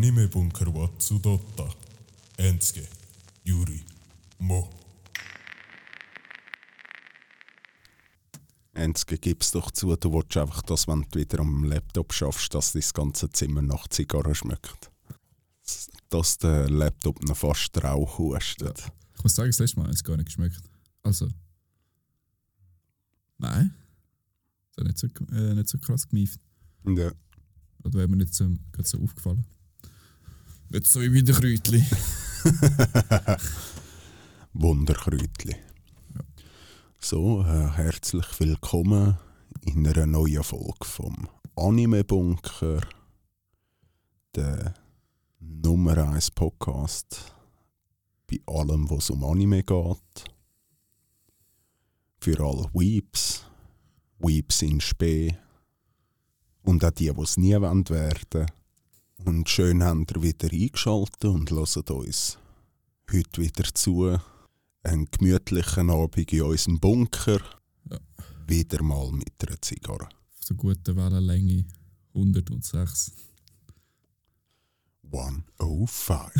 Anime-Bunker wa Tsudotta. Ensuke, Yuri, Mo. Enske, gib's doch zu, du willst einfach, dass wenn du wieder am Laptop schaffst, dass dein ganze Zimmer nach Zigarre schmeckt. Dass der Laptop noch fast Rauch hustet. Ich muss sagen, das letzte Mal hat es gar nicht geschmeckt. Also. Nein. Das hat nicht so, äh, nicht so krass gemieft. Ja. Oder wäre mir nicht so, so aufgefallen. Nicht so wie bei den Kräutchen. Wunderkräutli. So, äh, herzlich willkommen in einer neuen Folge vom Anime Bunker, der Nummer 1 Podcast bei allem, was um Anime geht. Für alle Weeps, Weeps in Spee und auch die, die es nie werden werden. Und schön habt ihr wieder eingeschaltet und hört uns heute wieder zu. Einen gemütlichen Abend in unserem Bunker. Ja. Wieder mal mit einer Zigarre. Auf so guten Wellenlänge 106. 105.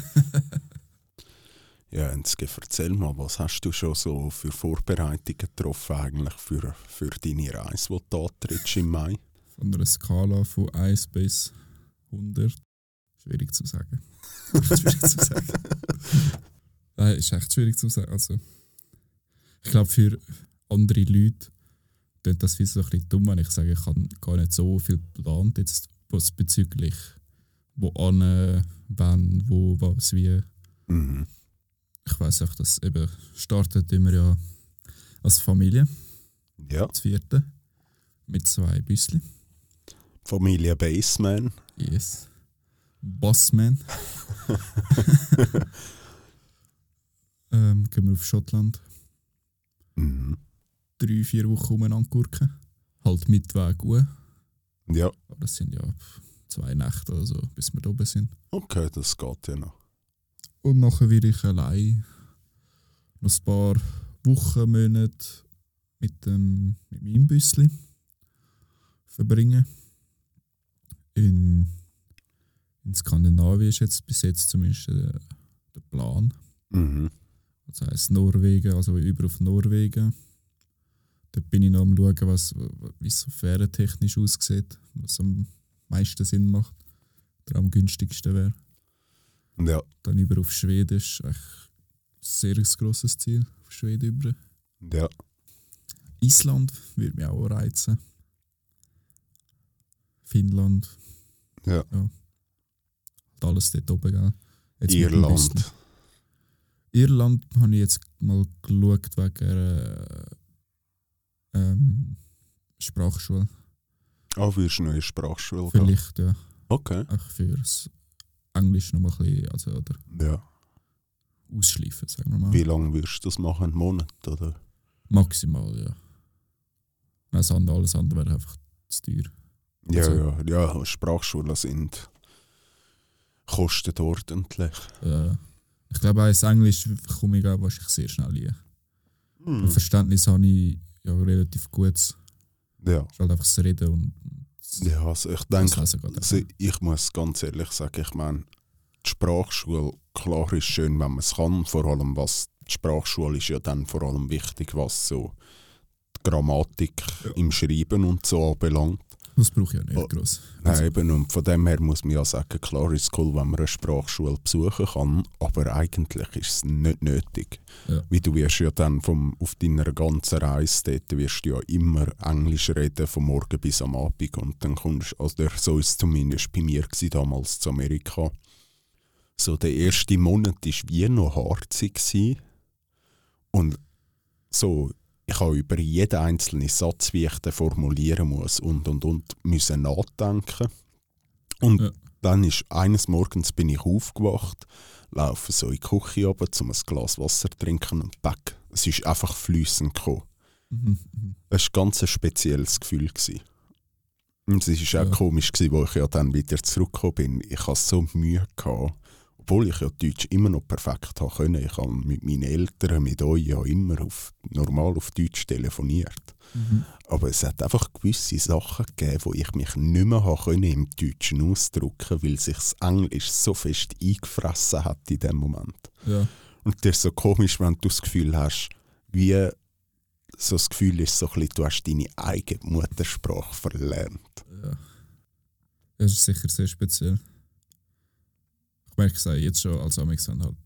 ja, Enske, erzähl mal, was hast du schon so für Vorbereitungen getroffen eigentlich für, für deine Reise, die du antrittst im Mai? Von einer Skala von 1 bis 100. Schwierig zu sagen. schwierig zu sagen. Nein, ist echt schwierig zu sagen. Also, ich glaube, für andere Leute klingt das wie so ein bisschen dumm, wenn ich sage, ich habe gar nicht so viel geplant jetzt was bezüglich wo an, wann, wo, was, wie. Mhm. Ich weiß auch, dass eben startet immer ja als Familie, Ja, das vierte, mit zwei Büsschen. Familie Baseman. Yes. Bossman. ähm, gehen wir auf Schottland. Mhm. Drei, vier Wochen umeinander gurken. Halt mit Weg uhr. Ja, Aber das sind ja zwei Nächte oder so, bis wir da oben sind. okay, das geht ja noch. Und nachher werde ich allein noch ein paar Wochen, Monate mit, dem, mit meinem Büsschen verbringen. In, in Skandinavien ist jetzt bis jetzt zumindest äh, der Plan. Mhm. Das heisst Norwegen, also über auf Norwegen. Dort bin ich noch am schauen, was, wie es so fährentechnisch aussieht, was am meisten Sinn macht, oder am günstigsten wäre. Ja, Dann über auf Schweden ist echt ein sehr grosses Ziel. Auf Schweden über. ja. Island würde mich auch reizen. Finnland, Ja. halt alles dort oben, gell? Jetzt Irland. Irland habe ich jetzt mal geschaut wegen einer ähm, Sprachschule. Ah, wirst du neue Sprachschule gehen? Vielleicht, ja. Okay. Auch fürs Englisch noch mal ein bisschen, also, oder Ja. ausschleifen, sagen wir mal. Wie lange wirst du das machen? Einen Monat, oder? Maximal, ja. Das andere, alles andere wäre einfach zu teuer. Ja, Also- ja, ja. Sprachschulen sind kosten ordentlich. Äh, ich glaube, als Englisch komme ich auch wahrscheinlich sehr schnell rein. Hm. Verständnis habe ich ja relativ gut. Ja. ist halt einfach das Reden und das, ja, also ich denke, also ich muss ganz ehrlich sagen, ich meine, die Sprachschule, klar ist schön, wenn man es kann, vor allem was, die Sprachschule ist ja dann vor allem wichtig, was so die Grammatik Ja. im Schreiben und so anbelangt. Das brauche ich ja nicht Oh. gross. Nein, eben, und von dem her muss man ja sagen, klar ist es cool, wenn man eine Sprachschule besuchen kann, aber eigentlich ist es nicht nötig. Ja. Wie du wirst ja dann vom, auf deiner ganzen Reise dort wirst du ja immer Englisch reden, vom Morgen bis am Abend und dann kommst also der- so ist es zumindest bei mir gewesen, damals zu Amerika. So der erste Monat war wie noch harzig gewesen. und so ich habe über jeden einzelnen Satz, wie ich den formulieren muss und und und müssen nachdenken. Und Ja. dann ist eines Morgens bin ich aufgewacht, laufe so in die Küche runter, um ein Glas Wasser zu trinken und back. Es ist einfach fließend gekommen. Mhm, mhm. Es war ein ganz spezielles Gefühl. Gewesen. Und es war auch Ja. komisch, gewesen, wo ich ja dann wieder zurückgekommen bin. Ich hatte so Mühe, gehabt, obwohl ich ja Deutsch immer noch perfekt habe können. Ich habe mit meinen Eltern, mit euch ja immer auf, normal auf Deutsch telefoniert. Aber es hat einfach gewisse Sachen gegeben, wo ich mich nicht mehr habe können im Deutschen ausdrücken weil sich das Englisch so fest eingefressen hat in dem Moment. Ja. Und das ist so komisch, wenn du das Gefühl hast, wie so das Gefühl ist, so ein bisschen, du hast deine eigene Muttersprache verlernt. Ja. Das ist sicher sehr speziell. Ich merke es auch jetzt schon als Amixan halt.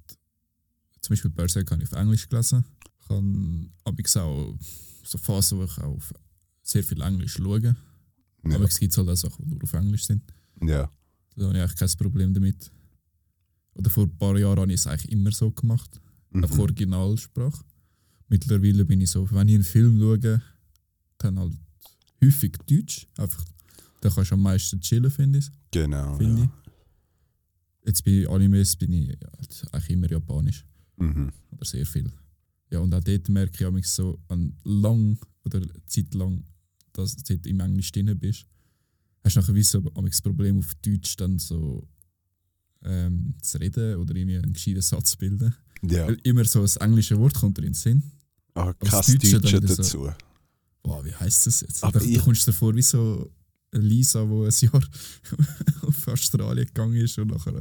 Zum Beispiel Berserk habe ich auf Englisch gelesen. Ich habe Amix auch so Phasen, wo ich auch auf sehr viel Englisch schaue. Ja. Aber es gibt halt auch Sachen, die nur auf Englisch sind. Ja. Da habe ich eigentlich kein Problem damit. Oder vor ein paar Jahren habe ich es eigentlich immer so gemacht. Mhm. Auf Originalsprache. Mittlerweile bin ich so, wenn ich einen Film schaue, dann halt häufig Deutsch. Einfach, da kannst du am meisten chillen, finde ich. Genau. Finde ja. Jetzt bei Animes bin ich ja, eigentlich immer Japanisch. Mhm. Oder sehr viel. Ja, und auch dort merke ich mich so, wenn lang oder Zeit lang dass du im Englisch drin bist, hast du nachher wie so das Problem auf Deutsch dann so ähm, zu reden oder irgendwie einen gescheiten Satz zu bilden. Ja. Weil immer so ein englische Wort kommt dir in den Sinn. Ah, das Deutsche wieder so- dazu. Boah, wie heisst das jetzt? Aber da, ich- da kommst du dir vor wie so Lisa, die ein Jahr auf Australien gegangen ist und nachher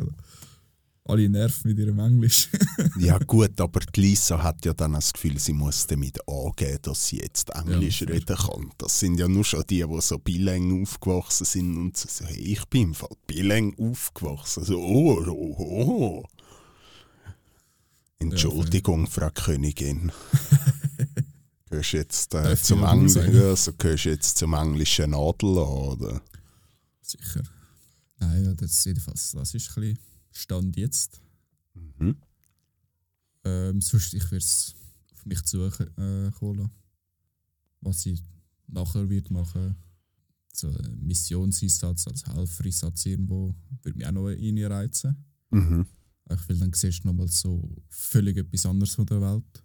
alle nerven mit ihrem Englisch. Ja gut, aber die Lisa hat ja dann das Gefühl, sie muss damit angeben, dass sie jetzt Englisch Ja, reden kann. Das sind ja nur schon die, die so bilang aufgewachsen sind und so, hey, ich bin im Fall bilang aufgewachsen. So, oh, oh, oh. Entschuldigung, Frau Königin. gehörst du jetzt äh, zum? Englischen, also gehörst du jetzt zum englischen Adel an, oder? Sicher. Nein, ja, das, jedenfalls, das ist ein bisschen Stand jetzt. Mhm. Ähm, sonst, ich werde es auf mich zu äh, lassen. Was ich nachher wird machen so ein Missionseinsatz als Helfereinsatz irgendwo, würde mich auch noch reinreizen. Mhm. Ich will dann siehst du nochmal so völlig etwas anderes von der Welt,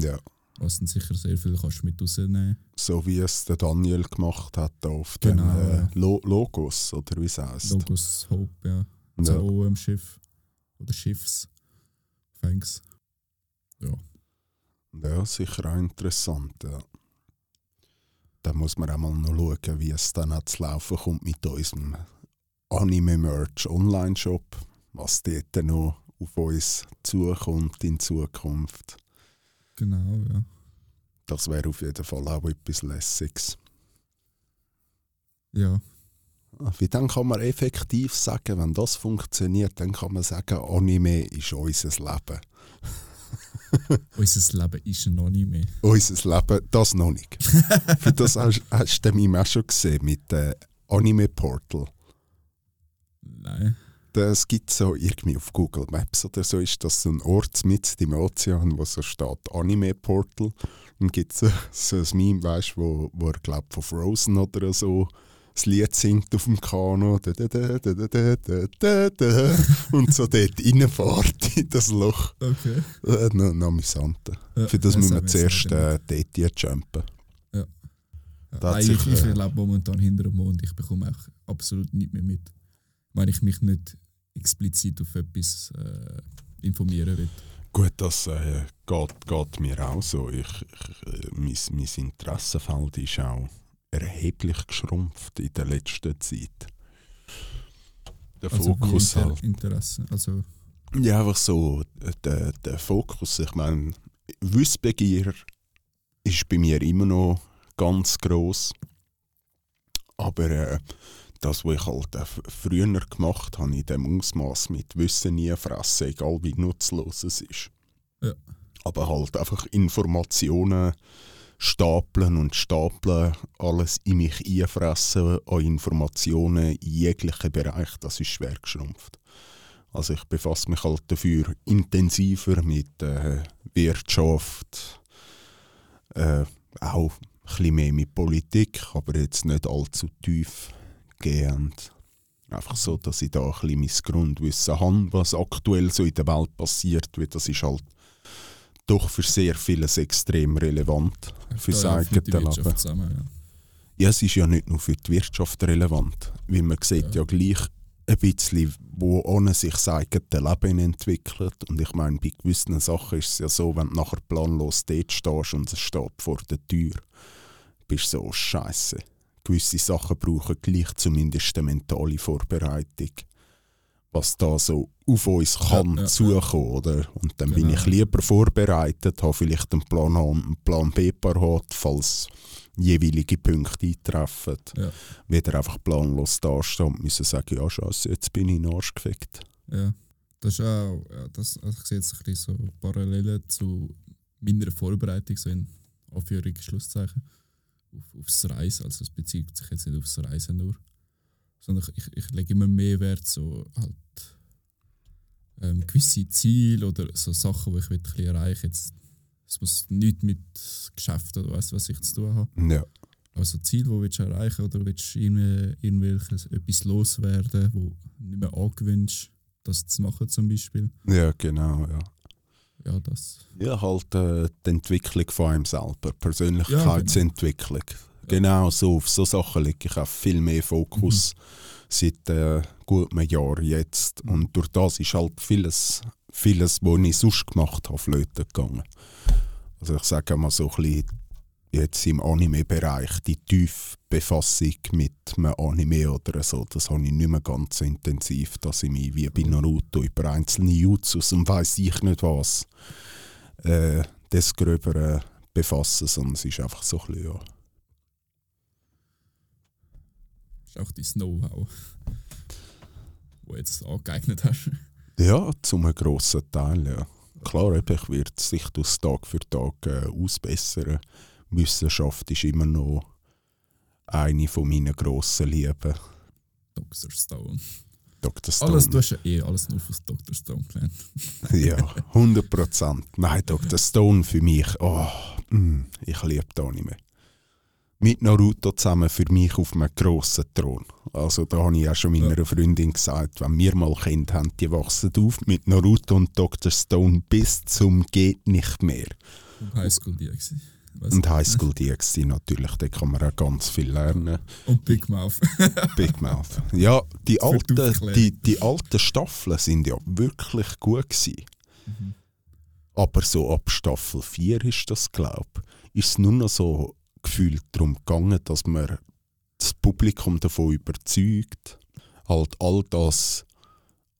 Ja, was dann sicher sehr viel kannst mit rausnehmen so wie es der Daniel gemacht hat auf Genau, den äh, ja. Lo Logos, oder wie es heisst. Logos Hope, ja. Ja. So OM-Schiff. Oder Schiffs. Thanks. Ja. Ja, sicher auch interessant. Ja. Da muss man auch mal noch schauen, wie es dann zu laufen kommt mit unserem Anime-Merch Online-Shop. Was dort noch auf uns zukommt in Zukunft. Genau, ja. Das wäre auf jeden Fall auch etwas Lässiges. Ja, Ah, Wie dann kann man effektiv sagen, wenn das funktioniert, dann kann man sagen, Anime ist unser Leben. unser Leben ist nicht mehr. Unser Leben, das noch nicht. Für das hast, hast du mich auch schon gesehen mit äh, Anime Portal. Nein das gibt es so irgendwie auf Google Maps oder so, ist das ein Ort mit im Ozean, wo so steht Anime Portal. Und gibt es so, ein Meme, weißt, wo, wo er glaubt von Frozen oder so das Lied singt auf dem Kano. und so dort reinfährt in das Loch. Okay. Äh, noch, amüsant. Ja, Für das müssen wir zuerst äh, dort jumpen. Ja. ja. ich, ich, äh, lebe momentan hinter dem Mond, ich bekomme auch absolut nicht mehr mit. Wenn ich mich nicht explizit auf etwas äh, informieren will. Gut, das äh, geht, geht mir auch so. Ich, ich, äh, mein, mein Interessenfeld ist auch erheblich geschrumpft in der letzten Zeit. Der Also Fokus Inter halt. Interesse. Also, Ja, einfach so, der, der Fokus. Ich meine, Wissbegier ist bei mir immer noch ganz groß. Aber äh, das, was ich halt äh, früher gemacht habe, in dem Ausmaß mit Wissen nie fressen, egal wie nutzlos es ist. Ja. Aber halt einfach Informationen stapeln und stapeln, alles in mich einfressen an Informationen in jeglichen Bereich, das ist schwer geschrumpft. Also ich befasse mich halt dafür intensiver mit äh, Wirtschaft, äh, auch ein bisschen mehr mit Politik, aber jetzt nicht allzu tief gehend. Einfach so, dass ich da ein bisschen mein Grundwissen habe, was aktuell so in der Welt passiert, weil das ist halt doch für sehr vieles extrem relevant für da sein ja, mit der eigenes Wirtschaft Leben. zusammen, ja. Ja, es ist ja nicht nur für die Wirtschaft relevant, weil man sieht ja, Ja. gleich ein bisschen, wo ohne sich das eigene Leben entwickelt. Und ich meine, bei gewissen Sachen ist es ja so, wenn du nachher planlos dort stehst und es steht vor der Tür, bist so scheiße. Gewisse Sachen brauchen gleich zumindest eine mentale Vorbereitung. Was da so auf uns kann Ja, ja, zukommen, oder? Und dann bin Genau. ich lieber vorbereitet, habe vielleicht einen Plan A und einen Plan B parat, falls jeweilige Punkte eintreffen. Ja. Wieder einfach planlos dastehen und müssen sagen, ja scheiße, jetzt bin ich in den Arsch gefickt. Ja, das ist auch, ja, das, also ich sehe jetzt ein bisschen so Parallelen zu meiner Vorbereitung, so in Anführungs- Schlusszeichen, auf, aufs Reisen. Also es bezieht sich jetzt nicht aufs Reisen nur, sondern ich, ich, ich lege immer mehr Wert so halt ähm, gewisse Ziele oder so Sachen, die ich ein bisschen erreichen Jetzt, Es muss nichts mit Geschäften oder weiss, was ich zu tun habe. Ja. Also Ziel, wo willst du erreichen oder willst du irgendwelches etwas loswerden, wo nicht mehr angewünscht, das zu machen zum Beispiel. ja, genau, ja. Ja, das. Ja, halt äh, die Entwicklung von einem selber, Persönlichkeitsentwicklung. Genau so, auf so Sachen lege ich auch viel mehr Fokus seit äh, gut einem Jahr jetzt. Und durch das ist halt vieles, vieles, was ich sonst gemacht habe, flöten gegangen. Also ich sage mal so ein bisschen jetzt im Anime-Bereich, die tiefe Befassung mit einem Anime oder so, das habe ich nicht mehr ganz so intensiv, dass ich mich wie bei Naruto über einzelne Jutsus und weiss ich nicht was äh, des Gröberen befassen, sondern es ist einfach so ein bisschen, ja. ist auch dein Know-how, wo du jetzt angeeignet hast. Ja, zum grossen Teil, ja. Klar, ich werde sich das Tag für Tag äh, ausbessern. Wissenschaft ist immer noch eine von meinen grossen Lieben. Dr. Stone. Dr. Stone. Alles, du hast ja eh alles nur von Dr. Stone gelernt. Ja, 100 Prozent. Nein, Dr. Stone für mich, oh, mm, ich liebe das Anime. Mit Naruto zusammen für mich auf einem grossen Thron. Also da habe ich auch schon meiner Freundin gesagt, wenn wir mal Kinder haben, die wachsen auf mit Naruto und Dr. Stone bis zum geht nicht mehr. Highschool die Weiss Und. Highschool DxD natürlich, da kann man auch ganz viel lernen. Und Big Mouth. Big Mouth. Ja, die alten, die, die alten Staffeln sind ja wirklich gut gewesen. Mhm. Aber so ab Staffel 4 ist das, glaube ich, ist es nur noch so gefühlt darum gegangen, dass man das Publikum davon überzeugt, halt all das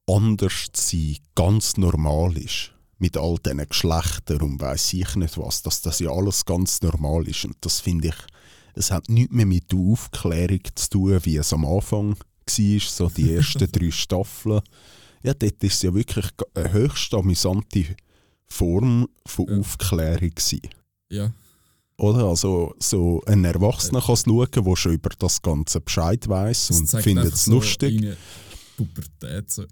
anders zu sein ganz normal ist. Mit all diesen Geschlechtern und weiss ich nicht was, dass das ja alles ganz normal ist. Und das finde ich, es hat nichts mehr mit der Aufklärung zu tun, wie es am Anfang war, so die ersten drei Staffeln. Ja, dort ist es ja wirklich eine höchst amüsante Form von Ja. Aufklärung gewesen. ja, Oder? Also, so ein Erwachsener kann es schauen, der schon über das Ganze Bescheid weiß und findet es so lustig. Pubertät so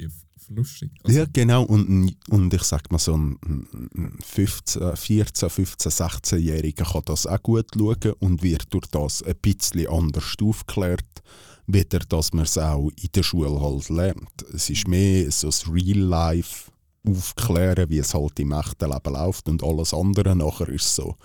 lustig. Also, ja, genau. Und, und ich sag mal, so ein ein 15, 14, 15, 16-Jähriger kann das auch gut schauen und wird durch das ein bisschen anders aufgeklärt, wieder, dass man es auch in der Schule halt lernt. Es ist mehr so das Real-Life aufklären, wie es halt im echten Leben läuft und alles andere nachher ist so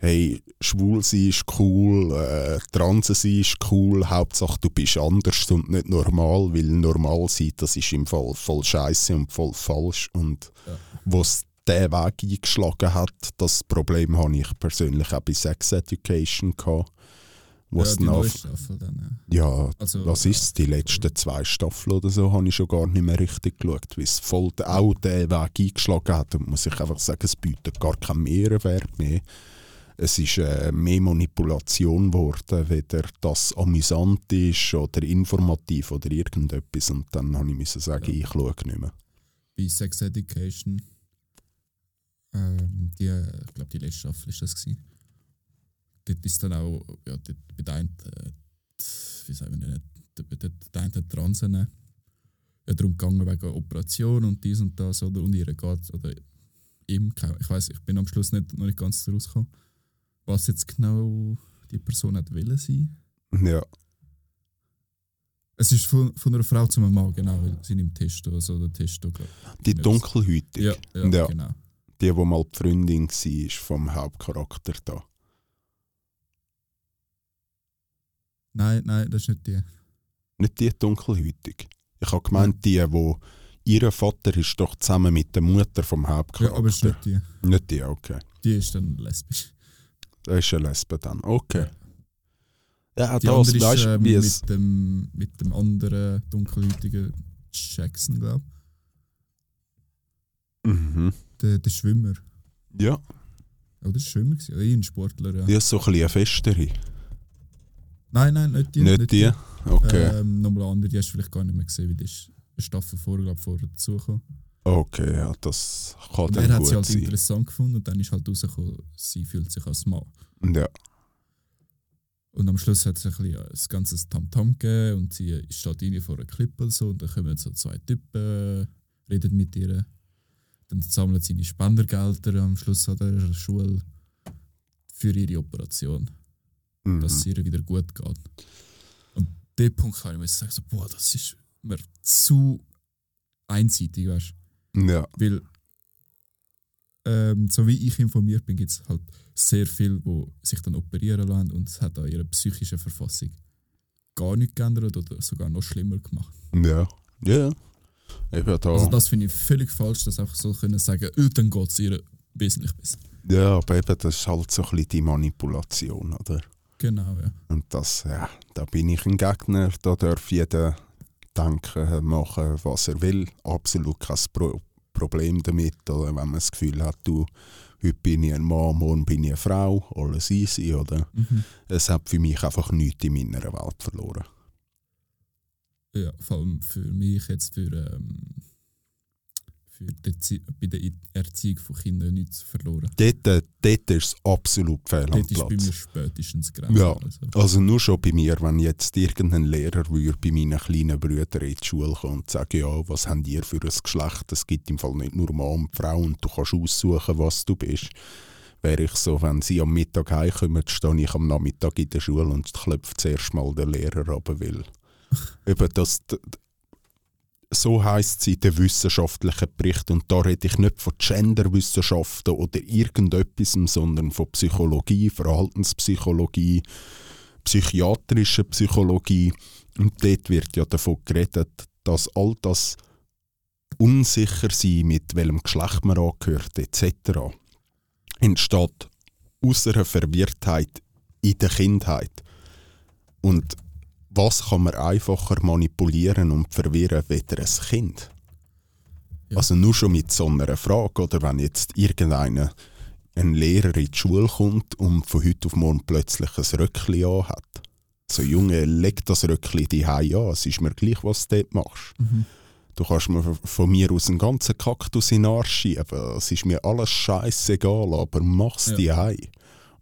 hey, schwul sein ist cool, äh, transe sein ist cool, Hauptsache du bist anders und nicht normal, weil normal sein, das ist im Fall voll scheiße und voll falsch und Ja. was der Weg eingeschlagen hat, das Problem habe ich persönlich auch bei Sex Education gehabt. ja, Was die auf, Staffel dann. ja, Also, was ist Die letzten zwei Staffeln oder so habe ich schon gar nicht mehr richtig geschaut, weil es voll auch den Weg eingeschlagen hat. Und muss ich einfach sagen, es bietet gar keinen Mehrwert mehr. Es ist äh, mehr Manipulation geworden, weder das amüsant ist oder informativ oder irgendetwas. Und dann habe ich müssen sagen, ich schaue nicht mehr. bei Sex Education. Ähm, die, ich glaube, die letzte Staffel ist das gewesen. Dort ist dann auch, ja, dort einen, äh, wie sagen wir nicht, der einen Transen ja, darum gegangen wegen Operation und dies und das, oder? Und ihr geht, oder ihm, ich weiß, ich bin am Schluss nicht, noch nicht ganz rausgekommen, was jetzt genau die Person hat wollen sein. Ja, Es ist von, von einer Frau zu einem Mann, genau, weil sie nimmt Testo, also der Testo, die Dunkelhäutige, Ja, ja, Ja. genau. die, die mal die Freundin war vom Hauptcharakter da. Nein, nein, das ist nicht die. Nicht die dunkelhäutig. Ich habe gemeint, die, wo ihr Vater ist doch zusammen mit der Mutter vom Ja, Hauptcharakter. aber es ist nicht die. Nicht die, okay. Die ist dann lesbisch. Das ist eine Lesbe dann. Okay. Ja, Die das, andere ist äh, wie es. mit, dem, mit dem anderen dunkelhäutigen Jackson, glaube Mhm. ich. Der, der Schwimmer. Ja, Oder der Schwimmer gewesen? Oder ein Sportler, ja. die ist so ein bisschen eine festere. Nein, nein, nicht die. Nicht die? Okay. Ähm, nochmal eine andere, die hast du vielleicht gar nicht mehr gesehen, weil die ist eine Staffel vorher, glaube ich, vorher dazugekommen. Okay, ja, das kann dann er hat sie halt sein. interessant gefunden und dann ist halt rausgekommen, sie fühlt sich als Mann. Ja. Und am Schluss hat es ein bisschen das ganze Tamtam gegeben und sie steht rein vor einer Klippe und so und dann kommen so zwei Typen, reden mit ihr. Dann sammeln sie ihre Spendergelder am Schluss an der Schule für ihre Operation, Mhm. dass es ihr wieder gut geht. Und der Punkt kann ich mir sagen, so, boah, das ist mir zu einseitig, weißt du? Ja. Weil, ähm, so wie ich informiert bin, gibt es halt sehr viele, die sich dann operieren lassen und es hat an ihrer psychischen Verfassung gar nichts geändert oder sogar noch schlimmer gemacht. Ja. Ja. Eben da. Also das finde ich völlig falsch, dass einfach so können sagen, oh, dann geht es ihr wesentlich besser. ja, aber eben, das ist halt so ein bisschen die Manipulation, oder? Genau, ja. Und das, ja, da bin ich ein Gegner. Da darf jeder denken, machen, was er will. Absolut kein Pro Problem damit. Oder wenn man das Gefühl hat, du, heute bin ich ein Mann, morgen bin ich eine Frau, alles easy, oder? Mhm. Es hat für mich einfach nichts in meiner Welt verloren. Ja, vor allem für mich jetzt für, ähm, für die bei der Erziehung von Kindern nichts verloren. Dort, äh, dort ist es absolut fehl am Dort ist bei mir Platz. spätestens Grenze. Ja. Also. Also nur schon bei mir, wenn jetzt irgendein Lehrer würde bei meinen kleinen Brüdern in die Schule kommen und sagen, ja, was habt ihr für ein Geschlecht? Es gibt im Fall nicht nur Mann und Frau und du kannst aussuchen, was du bist. Wäre ich so, wenn sie am Mittag heimkommen, stehe ich am Nachmittag in der Schule und klopfe zuerst mal den Lehrer ab, weil eben das, so heisst es in den wissenschaftlichen Berichten und da rede ich nicht von Genderwissenschaften oder irgendetwas, sondern von Psychologie, Verhaltenspsychologie, psychiatrischer Psychologie. Und dort wird ja davon geredet, dass all das unsicher sein, mit welchem Geschlecht man angehört, etc., entsteht aus einer Verwirrtheit in der Kindheit. Und was kann man einfacher manipulieren und verwirren, weder ein Kind? Ja. Also nur schon mit so einer Frage, oder wenn jetzt irgendeiner ein Lehrer in die Schule kommt und von heute auf morgen plötzlich ein Röckli hat. So, Junge, leg das Röckli die an, es ist mir gleich, was du dort machst. Mhm. Du kannst mir von mir aus einen ganzen Kaktus in den Arsch schieben. Es ist mir alles scheißegal, aber mach's Ja. die.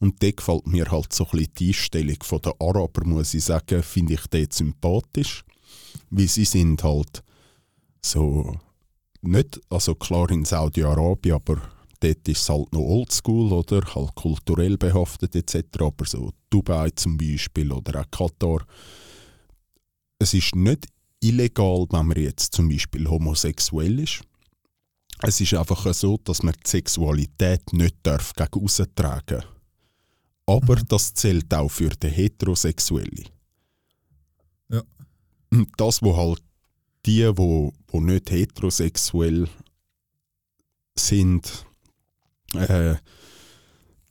Und da gefällt mir halt so ein bisschen die Einstellung der Araber, muss ich sagen, finde ich dort sympathisch. Weil sie sind halt so, nicht, also klar in Saudi-Arabien, aber dort ist es halt noch oldschool, oder? Halt kulturell behaftet etc. Aber so Dubai zum Beispiel oder auch Katar. Es ist nicht illegal, wenn man jetzt zum Beispiel homosexuell ist. Es ist einfach so, dass man die Sexualität nicht darf gegen aussen tragen Aber Mhm. das zählt auch für den Heterosexuelle. Ja. Das, wo halt die, wo, wo nicht heterosexuell sind, äh,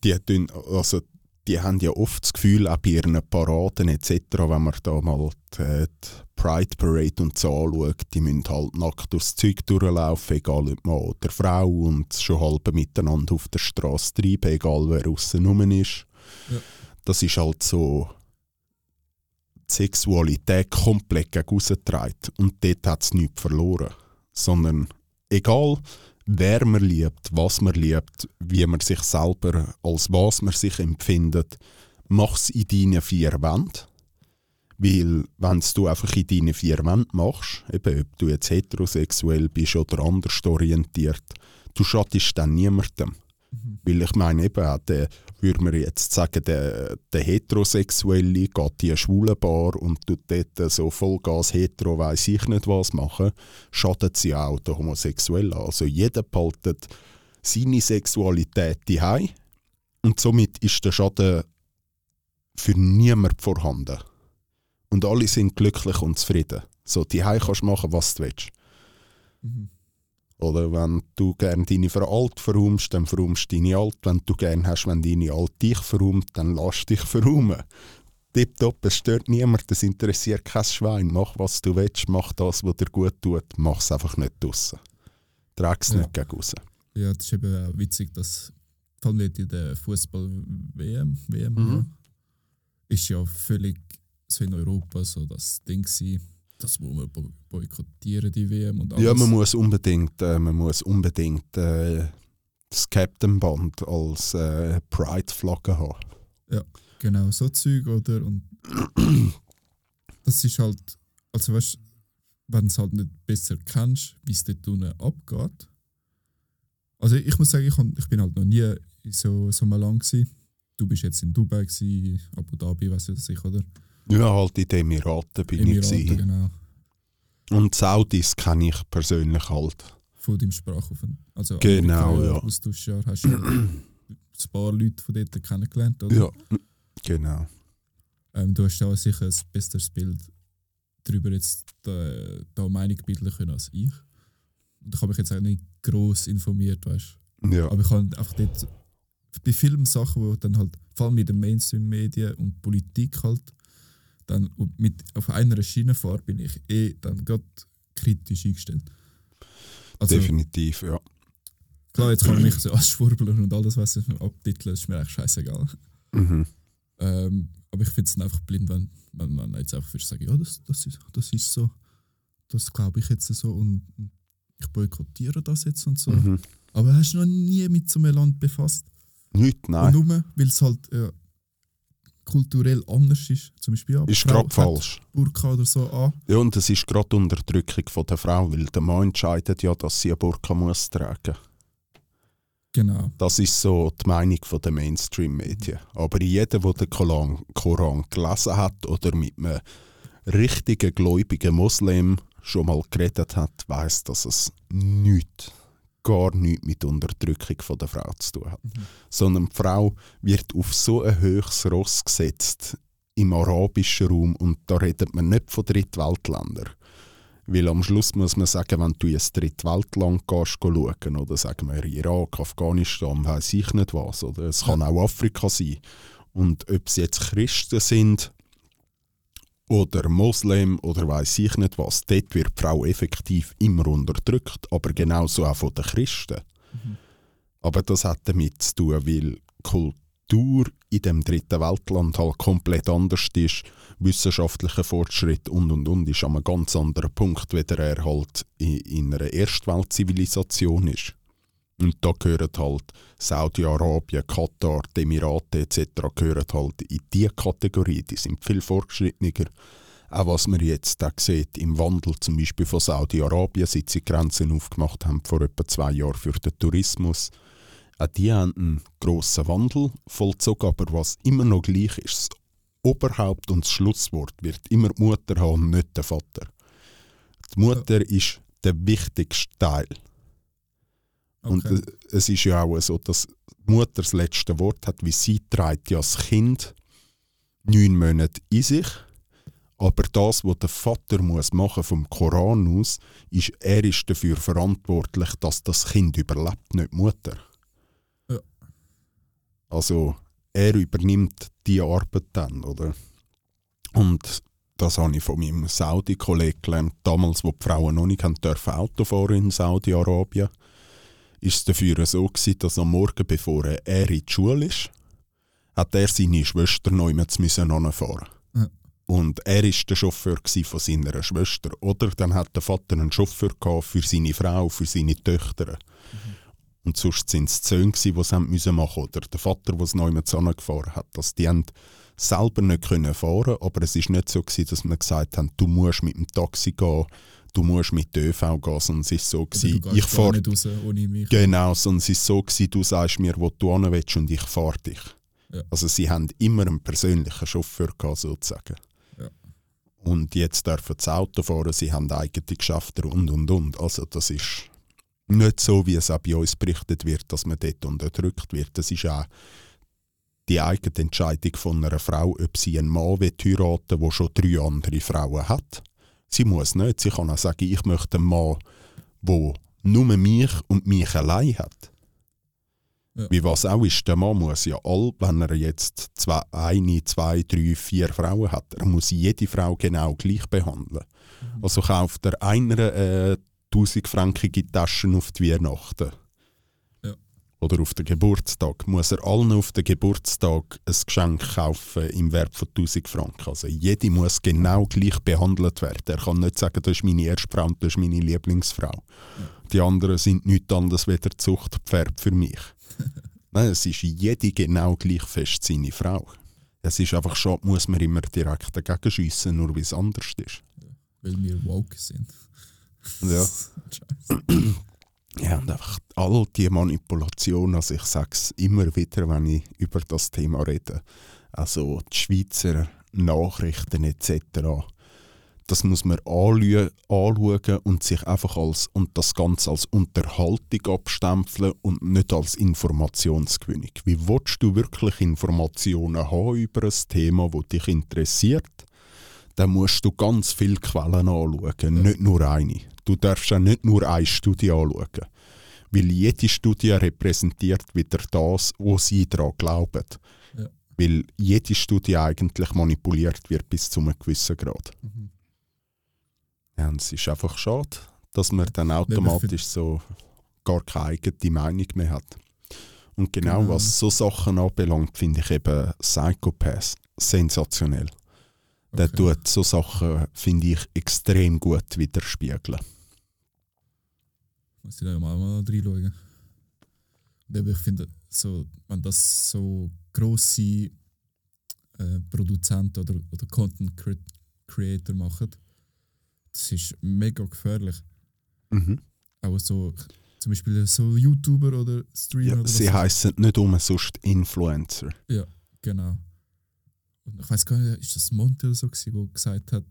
die, tun, also die haben ja oft das Gefühl, auch bei ihren Paraden etc., wenn man da mal die, die Pride Parade und so anschaut, die müssen halt nackt durchs Zeug durchlaufen, egal ob Mann oder Frau, und schon halb miteinander auf der Straße treiben, egal wer außen rum ist. Ja. Das ist halt so die Sexualität komplett gegen rausgetragen. Und dort hat es nichts verloren. Sondern egal, wer man liebt, was man liebt, wie man sich selber, als was man sich empfindet, mach es in deinen vier Wänden. Weil, wenn du einfach in deinen vier Wänden machst, eben ob du jetzt heterosexuell bist oder anders orientiert, du schadest dann niemandem. Mhm. Weil ich meine, eben, auch der, würde man jetzt sagen, der, der Heterosexuelle geht in eine schwule Bar und tut dort so Vollgas hetero, weiss ich nicht was machen, schadet sie auch der Homosexuellen. Also jeder behaltet seine Sexualität daheim und somit ist der Schaden für niemand vorhanden. Und alle sind glücklich und zufrieden. So, die kannst du machen, was du willst. Mhm. Oder wenn du gerne deine Frau alt verräumst, dann verräumst du deine alt. Wenn du gerne hast, wenn deine alt dich verräumt, dann lass dich verräumen. Tipptopp, es stört niemand, es interessiert kein Schwein. Mach, was du willst, mach das, was dir gut tut. Mach es einfach nicht draussen. Trag es Ja. nicht gegen raus. Ja, das ist eben auch witzig, dass vor allem in der Fußball-WM, WM, Mhm. ja, ist ja völlig so in Europa so das Ding gewesen, das muss man bo- boykottieren, die WM und alles. Ja, man muss unbedingt, äh, man muss unbedingt äh, das Captain-Band als äh, Pride-Flagge haben. Genau, so Zeug, oder? Und das ist halt, also weißt du, wenn du es halt nicht besser kennst, wie es dort unten abgeht. Also ich muss sagen, ich, hab, ich bin halt noch nie so, so einem Land gewesen. Du bist jetzt in Dubai, gewesen, Abu Dhabi, weiß ich nicht, oder? Ja, halt in den Emiraten bin ich. Emiraten, gewesen. genau. Und Saudis kenne ich persönlich halt. Von deinem Sprachaufenthalt. Also Genau, Amerika, ja. Austauschjahr hast du ja ein paar Leute von dort kennengelernt, oder? Ja, genau. Ähm, du hast ja sicher ein besseres Bild darüber jetzt da, da Meinung bilden können als ich. Und ich habe mich jetzt auch nicht gross informiert, weißt Ja. Aber ich habe einfach dort bei vielen Sachen, wo dann halt, vor allem mit den Mainstream-Medien und Politik halt, dann mit, auf einer Schiene fahre, bin ich eh dann gerade kritisch eingestellt. Also Definitiv, ja. klar, jetzt kann man mich so als Schwurbler und alles, was ich abtiteln, das ist mir eigentlich scheißegal. Mhm. Ähm, aber ich finde es dann einfach blind, wenn, wenn man jetzt einfach würde sagen, ja, das, das, ist, das ist so, das glaube ich jetzt so und und ich boykottiere das jetzt und so. Mhm. Aber hast du noch nie mit so einem Land befasst? Nicht, Und nein. nur, weil es halt äh, kulturell anders ist. Zum Beispiel, Ist gerade falsch. Burka oder so an. Ja, und das ist gerade Unterdrückung von der Frau, weil der Mann entscheidet ja, dass sie eine Burka muss tragen. Genau. Das ist so die Meinung der Mainstream-Medien. Aber jeder, der den Koran, Koran gelesen hat oder mit einem richtigen gläubigen Muslim schon mal geredet hat, weiß, dass es nichts, gar nichts mit Unterdrückung von der Frau zu tun hat. Sondern die Frau wird auf so ein höchstes Ross gesetzt im arabischen Raum und da redet man nicht von Drittweltländern. Weil am Schluss muss man sagen, wenn du in ein Drittweltland gehst, schauen, oder sagen wir Irak, Afghanistan, weiß ich nicht was, oder es kann auch Afrika sein. Und ob es jetzt Christen sind oder Moslem oder weiß ich nicht was, dort wird die Frau effektiv immer unterdrückt, aber genauso auch von den Christen. Aber das hat damit zu tun, weil Kultur in dem dritten Weltland halt komplett anders ist, wissenschaftlicher Fortschritt und und und ist an einem ganz anderen Punkt, weder er halt in, in einer Erstweltzivilisation ist. Und da gehören halt Saudi-Arabien, Katar, die Emirate etc. gehören halt in diese Kategorie. Die sind viel fortgeschrittener. Auch was man jetzt auch sieht im Wandel zum Beispiel von Saudi-Arabien, seit sie Grenzen aufgemacht haben vor etwa zwei Jahren für den Tourismus. Auch die haben einen grossen Wandel vollzogen, aber was immer noch gleich ist, das Oberhaupt und das Schlusswort wird immer die Mutter haben nicht der Vater. Die Mutter ist der wichtigste Teil. Und Okay. es- es ist ja auch so, dass die Mutter das letzte Wort hat, wie sie trägt ja das Kind neun Monate in sich. Aber das, was der Vater muss machen vom Koran aus, ist, er ist dafür verantwortlich, dass das Kind überlebt, nicht die Mutter. Ja. Also er übernimmt die Arbeit dann, oder? Und das habe ich von meinem Saudi-Kollegen gelernt, damals, wo die Frauen noch nicht haben dürfen Auto fahren in Saudi-Arabien ist es dafür so gewesen, dass am Morgen, bevor er in die Schule ist, hat er seine Schwester noch immer müssen anfahren. Ja. Und er ist der Chauffeur von seiner Schwester. Oder dann hat der Vater einen Chauffeur gehabt für seine Frau, für seine Töchter. Und sonst sind es die Söhne, die es haben müssen machen Oder der Vater, der es noch immer gefahren hat. Also die haben selber nicht können fahren, aber es ist nicht so gewesen, dass man gesagt hat, du musst mit dem Taxi gehen, du musst mit der ÖV gehen, es ist so Oder gewesen, ich fahre nicht raus ohne mich. Genau, es ist so gewesen, du sagst mir, wo du hin willst und ich fahre dich. Ja. Also sie haben immer einen persönlichen Chauffeur gehabt, sozusagen. Ja. Und jetzt dürfen sie Auto fahren, sie haben eigene Geschäfte und und und. Also das ist nicht so, wie es auch bei uns berichtet wird, dass man dort unterdrückt wird. Das ist auch die eigene Entscheidung von einer Frau, ob sie einen Mann heiraten will, der schon drei andere Frauen hat. Sie muss nicht. Sie kann auch sagen, ich möchte einen Mann, der nur mich und mich allein hat. Ja. Wie was auch ist, der Mann muss ja all, wenn er jetzt zwei, eine, zwei, drei, vier Frauen hat, er muss jede Frau genau gleich behandeln. Mhm. Also kauft er einer äh, 1000 frankige Taschen auf die Weihnachten. Oder auf den Geburtstag. Muss er allen auf den Geburtstag ein Geschenk kaufen im Wert von 1000 Franken. Also jede muss genau gleich behandelt werden. Er kann nicht sagen, das ist meine erste Frau und das ist meine Lieblingsfrau. Die anderen sind nichts anderes als der Zuchtpferd für mich. Nein, es ist jede genau gleich fest seine Frau. Es ist einfach schon, muss man immer direkt dagegen schiessen, nur weil es anders ist. Weil wir woke sind. Ja. Ja, und einfach all die Manipulationen, also ich sage es immer wieder, wenn ich über das Thema rede, also die Schweizer Nachrichten etc., das muss man anschauen und sich einfach als, und das Ganze als Unterhaltung abstempeln und nicht als Informationsgewinnung. Wie willst du wirklich Informationen haben über ein Thema, das dich interessiert? Dann musst du ganz viele Quellen anschauen, nicht nur eine. Du darfst auch nicht nur eine Studie anschauen. Weil jede Studie repräsentiert wieder das, wo sie daran glauben. Ja. Weil jede Studie eigentlich manipuliert wird bis zu einem gewissen Grad. Mhm. Ja, und es ist einfach schade, dass man dann automatisch so gar keine eigene Meinung mehr hat. Und genau, Genau. was so Sachen anbelangt, finde ich eben Psychopath sensationell. Der Okay. tut so Sachen, finde ich, extrem gut widerspiegeln. Muss ich da mal, mal reinschauen. Und eben, ich finde, so, wenn das so grosse äh, Produzenten oder, oder Content Cre Creator machen, das ist mega gefährlich. Mhm. Auch so, zum Beispiel so YouTuber oder Streamer. Ja, oder sie heißen nicht umsonst Influencer. Genau. Und ich weiß gar nicht, ist das Monte oder so, gewesen, wo gesagt hat,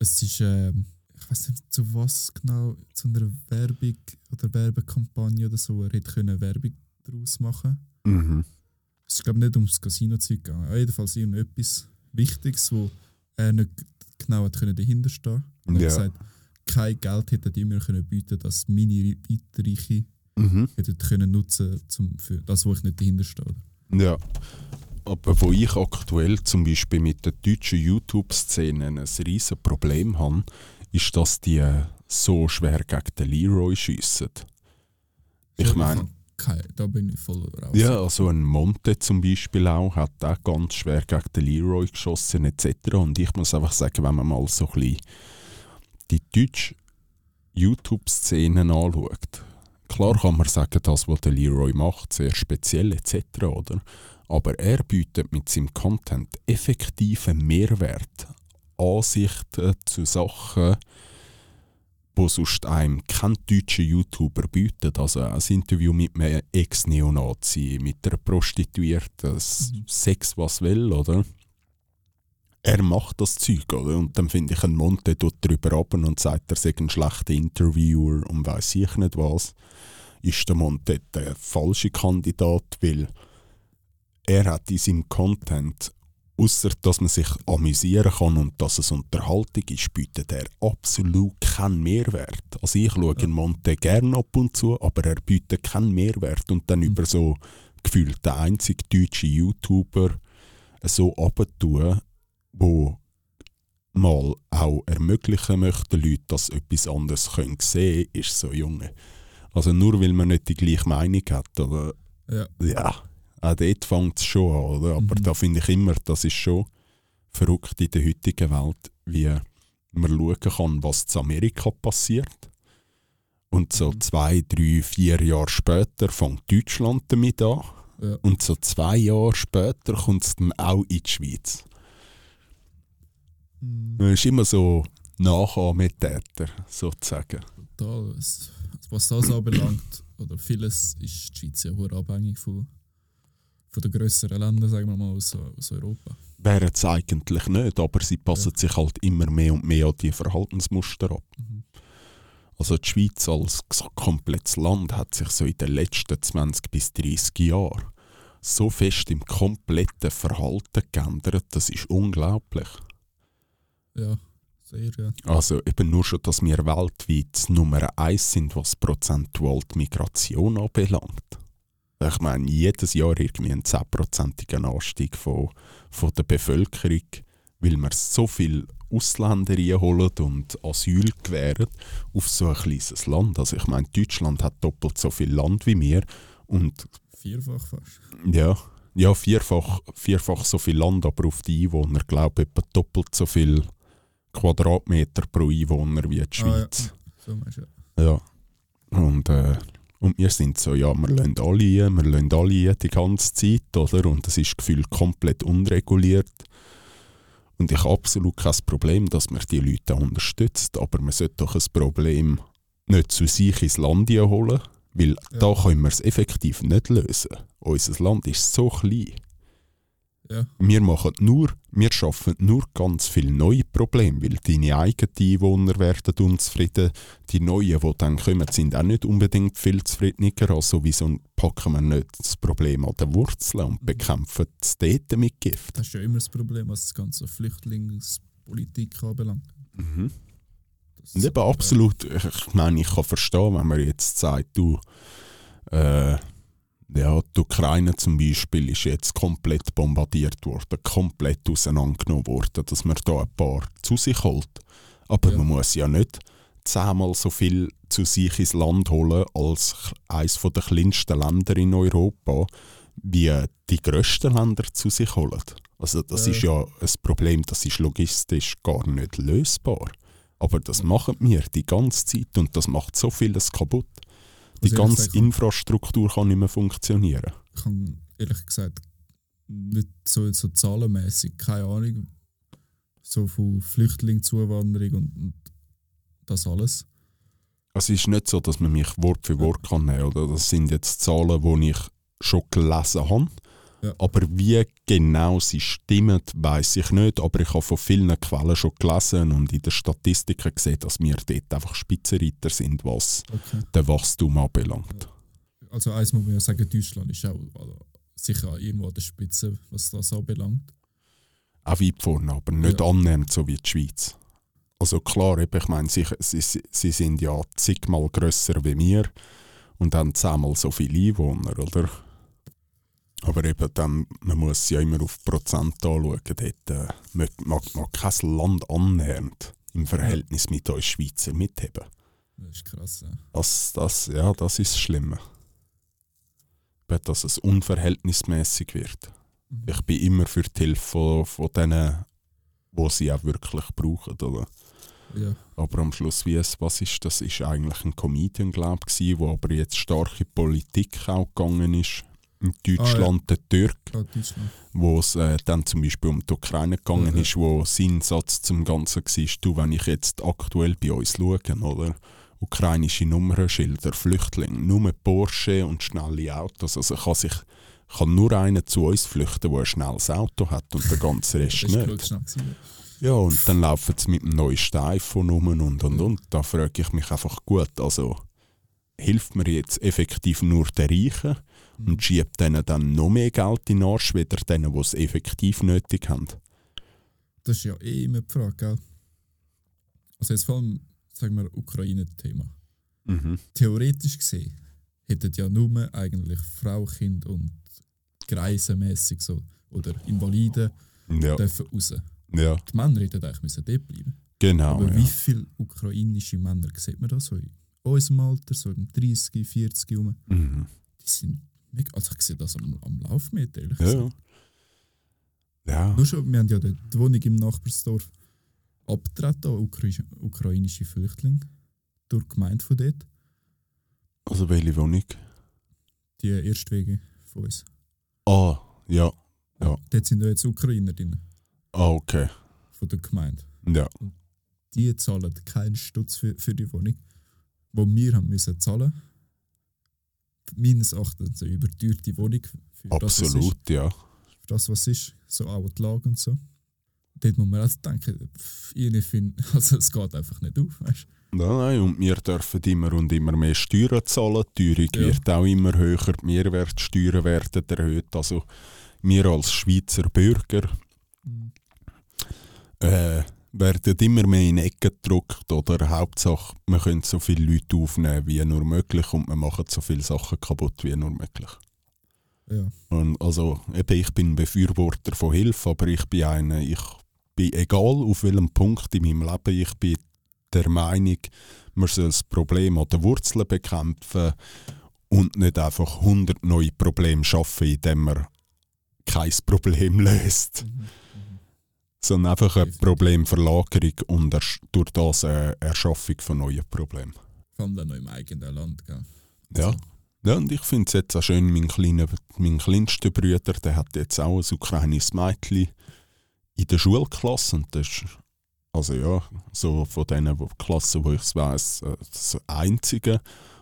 es ist, ähm, ich weiß nicht zu was genau, zu einer Werbung oder Werbekampagne oder so, er hätte können Werbung daraus machen. Mhm. Es ist glaube ich nicht ums Casino-Zeug gegangen. Aber jedenfalls irgendetwas Wichtiges, wo er nicht genau hat können dahinter stehen. Und er Ja. hat gesagt, kein Geld hätte die mir können bieten, dass meine Weitreiche Mhm. hätten können nutzen zum für das, wo ich nicht dahinter stehe. Ja. Aber wo ich aktuell zum Beispiel mit der deutschen YouTube-Szene ein riesen Problem habe, ist, dass die so schwer gegen den Leroy schiessen. Ich meine, da bin ich voll raus. ja, also ein Monte zum Beispiel auch, hat auch ganz schwer gegen den Leroy geschossen etc. Und ich muss einfach sagen, wenn man mal so ein bisschen die deutsche YouTube-Szene anschaut, klar kann man sagen, das, was der Leroy macht, sehr speziell etc. Oder? Aber er bietet mit seinem Content effektiven Mehrwert, Ansichten zu Sachen, wo sonst einem kein deutscher YouTuber bietet. Also ein Interview mit einem Ex-Neonazi, mit einer Prostituierten, Mhm. Sex was will, oder? Er macht das Zeug, oder? Und dann finde ich, ein Monte tut drüber ab und sagt, er sei ein schlechter Interviewer und weiß ich nicht was. Ist der Monte der falsche Kandidat, weil er hat in seinem Content, außer dass man sich amüsieren kann und dass es Unterhaltung ist, bietet er absolut keinen Mehrwert. Also ich schaue Ja. Monte gerne ab und zu, aber er bietet keinen Mehrwert. Und dann Mhm. über so gefühlt der einzige deutsche YouTuber so abtun, wo mal auch ermöglichen möchte, Leute, dass etwas anderes können sehen können, ist so Junge. Also nur weil man nicht die gleiche Meinung hat, oder Ja. ja, auch dort fängt es schon an, oder? Aber Mhm. da finde ich immer, das ist schon verrückt in der heutigen Welt, wie man schauen kann, was in Amerika passiert. Und so Mhm. zwei, drei, vier Jahre später fängt Deutschland damit an. Ja. Und so zwei Jahre später kommt es dann auch in die Schweiz. Mhm. Man ist immer so Nachahmetäter, sozusagen. Total. Was, was das anbelangt, oder vieles ist die Schweiz ja abhängig von, von den grösseren Ländern, sagen wir mal, aus, aus Europa. Wären es eigentlich nicht, aber sie passen sich halt immer mehr und mehr an die Verhaltensmuster ab. Mhm. Also die Schweiz als komplettes Land hat sich so in den letzten 20 bis 30 Jahren so fest im kompletten Verhalten geändert, das ist unglaublich. Ja, Sehr, ja. Also eben nur schon, dass wir weltweit Nummer eins sind, was prozentual die Migration anbelangt. Ich meine, jedes Jahr irgendwie einen 10%igen Anstieg von, von der Bevölkerung, weil wir so viele Ausländer reinholen und Asyl gewähren auf so ein kleines Land. Also ich meine, Deutschland hat doppelt so viel Land wie wir und Vierfach fast. ja, ja vierfach, vierfach so viel Land, aber auf die Einwohner glaube ich etwa doppelt so viel Quadratmeter pro Einwohner wie die Ah, ja. Schweiz. So meinst du. Ja. Und, äh, und wir sind so, ja, wir lassen alle ein, wir lassen alle ein die ganze Zeit, oder? Und es ist gefühlt komplett unreguliert. Und ich habe absolut kein Problem, dass man die Leute unterstützt, aber man sollte doch ein Problem nicht zu sich ins Land holen, weil Ja. da können wir es effektiv nicht lösen. Unser Land ist so klein. Ja, Wir machen nur, wir schaffen nur ganz viele neue Probleme, weil deine eigenen Einwohner werden unzufrieden. Die neuen, die dann kommen, sind auch nicht unbedingt viel zufriedener. Also wieso packen wir nicht das Problem an den Wurzeln und bekämpfen es dort mit Gift? das ist ja immer das Problem, was das ganze Flüchtlingspolitik anbelangt. Das- Und eben absolut, ich, ich meine, ich kann verstehen, wenn man jetzt sagt, du, äh, ja, die Ukraine zum Beispiel ist jetzt komplett bombardiert worden, komplett auseinandergenommen worden, dass man da ein paar zu sich holt. Aber Ja. man muss ja nicht zehnmal so viel zu sich ins Land holen als eines der kleinsten Länder in Europa, wie die grössten Länder zu sich holen. Also das Ja. ist ja ein Problem, das ist logistisch gar nicht lösbar. Aber das machen wir die ganze Zeit und das macht so vieles kaputt. Die Also ganze gesagt, Infrastruktur kann nicht mehr funktionieren. Ich kann ehrlich gesagt nicht so, so zahlenmäßig, keine Ahnung, so von Flüchtlingszuwanderung und, und das alles. Also Es ist nicht so, dass man mich Wort für Wort kann nehmen kann. Das sind jetzt Zahlen, die ich schon gelesen habe. Ja. Aber wie genau sie stimmen, weiß ich nicht. Aber ich habe von vielen Quellen schon gelesen und in den Statistiken gesehen, dass wir dort einfach Spitzenreiter sind, was Okay. den Wachstum anbelangt. Also eins muss man ja sagen, Deutschland ist auch also, sicher irgendwo an der Spitze, was das anbelangt. Auch weit vorne, aber nicht Ja. annähernd so wie die Schweiz. Also klar, ich meine, sie, sie, sie sind ja zigmal grösser wie wir und haben zehnmal so viele Einwohner, oder? Aber eben dann, man muss ja immer auf Prozent anschauen. Dort äh, mag, mag, mag kein Land annähernd im Verhältnis mit uns Schweizer mitheben. Das ist krass. Ja. Das, das, ja, das ist das Schlimme. Dass es unverhältnismäßig wird. Mhm. Ich bin immer für die Hilfe von, von denen, die sie auch wirklich brauchen. Oder? Ja, Aber am Schluss, wie es, was ist das? Ist eigentlich ein Comedian, glaube ich, der aber jetzt stark in die Politik auch gegangen ist. In Deutschland, der Türk, ah, wo es äh, dann zum Beispiel um die Ukraine gegangen Ja. ist, wo sein Satz zum Ganzen war, du, wenn ich jetzt aktuell bei uns schaue, oder? Ukrainische Nummernschilder, Flüchtlinge, nur Porsche und schnelle Autos. Also kann sich kann nur einer zu uns flüchten, der ein schnelles Auto hat und der ganze Rest ist nicht. Ja, und dann laufen sie mit dem neuesten iPhone rum und und und. Da frage ich mich einfach gut, also hilft mir jetzt effektiv nur den Reichen und schiebt denen dann noch mehr Geld in den Arsch, weder denen, die es effektiv nötig haben. Das ist ja eh immer die Frage, gell? Also jetzt vor allem, sagen wir, Ukraine-Thema. Mhm. Theoretisch gesehen hätten ja nur eigentlich Frau, Kind und Greisenmäßig so oder Invaliden Ja, dürfen raus. ja, Die Männer hätten eigentlich müssen dort bleiben. genau. Aber ja. wie viele ukrainische Männer sieht man da so unserem Alter, so im 30, 40 rum? Mhm. Die sind mega, also ich sehe das am, am Laufmeter, ehrlich Ja, gesagt. ja. Ja, Nur schon, wir haben ja die die Wohnung im Nachbarsdorf abgetreten, ukra- ukrainische Flüchtlinge, durch die Gemeinde von dort, also welche Wohnung? die Erstwege von uns. Ah, ja. Ja. Dort sind ja jetzt Ukrainer drin, Ah, okay. von der Gemeinde. Ja, Die zahlen keinen Stutz für, für die Wohnung, wo wir haben müssen zahlen. Meines Erachtens eine überteuerte Wohnung für das, absolut, ja. für das, was ist, so auch die Lage und so. Dort muss man auch denken, ich finde, also es geht einfach nicht auf, weißt Nein, nein, und wir dürfen immer und immer mehr Steuern zahlen. Die Teuerung Ja. wird auch immer höher, die Mehrwertsteuern werden erhöht. Also wir als Schweizer Bürger Mhm. äh, werden immer mehr in Ecken gedrückt oder Hauptsache, man könnte so viele Leute aufnehmen wie nur möglich und man macht so viele Sachen kaputt wie nur möglich. Ja. Und also, eben, ich bin ein Befürworter von Hilfe, aber ich bin einer, ich bin egal auf welchem Punkt in meinem Leben, ich bin der Meinung, man soll das Problem an den Wurzeln bekämpfen und nicht einfach 100 neue Probleme schaffen, indem man kein Problem löst. Sondern einfach eine Problemverlagerung und durch das eine Erschaffung von neuen Problemen. Allem dann noch im eigenen Land, gell? Ja. ja, und ich finde es jetzt auch schön, mein, kleiner, mein kleinster Bruder, der hat jetzt auch ein ukrainisches Mädchen in der Schulklasse und das ist, also ja, so von diesen Klassen, wo ich es weiss, äh, das Einzige.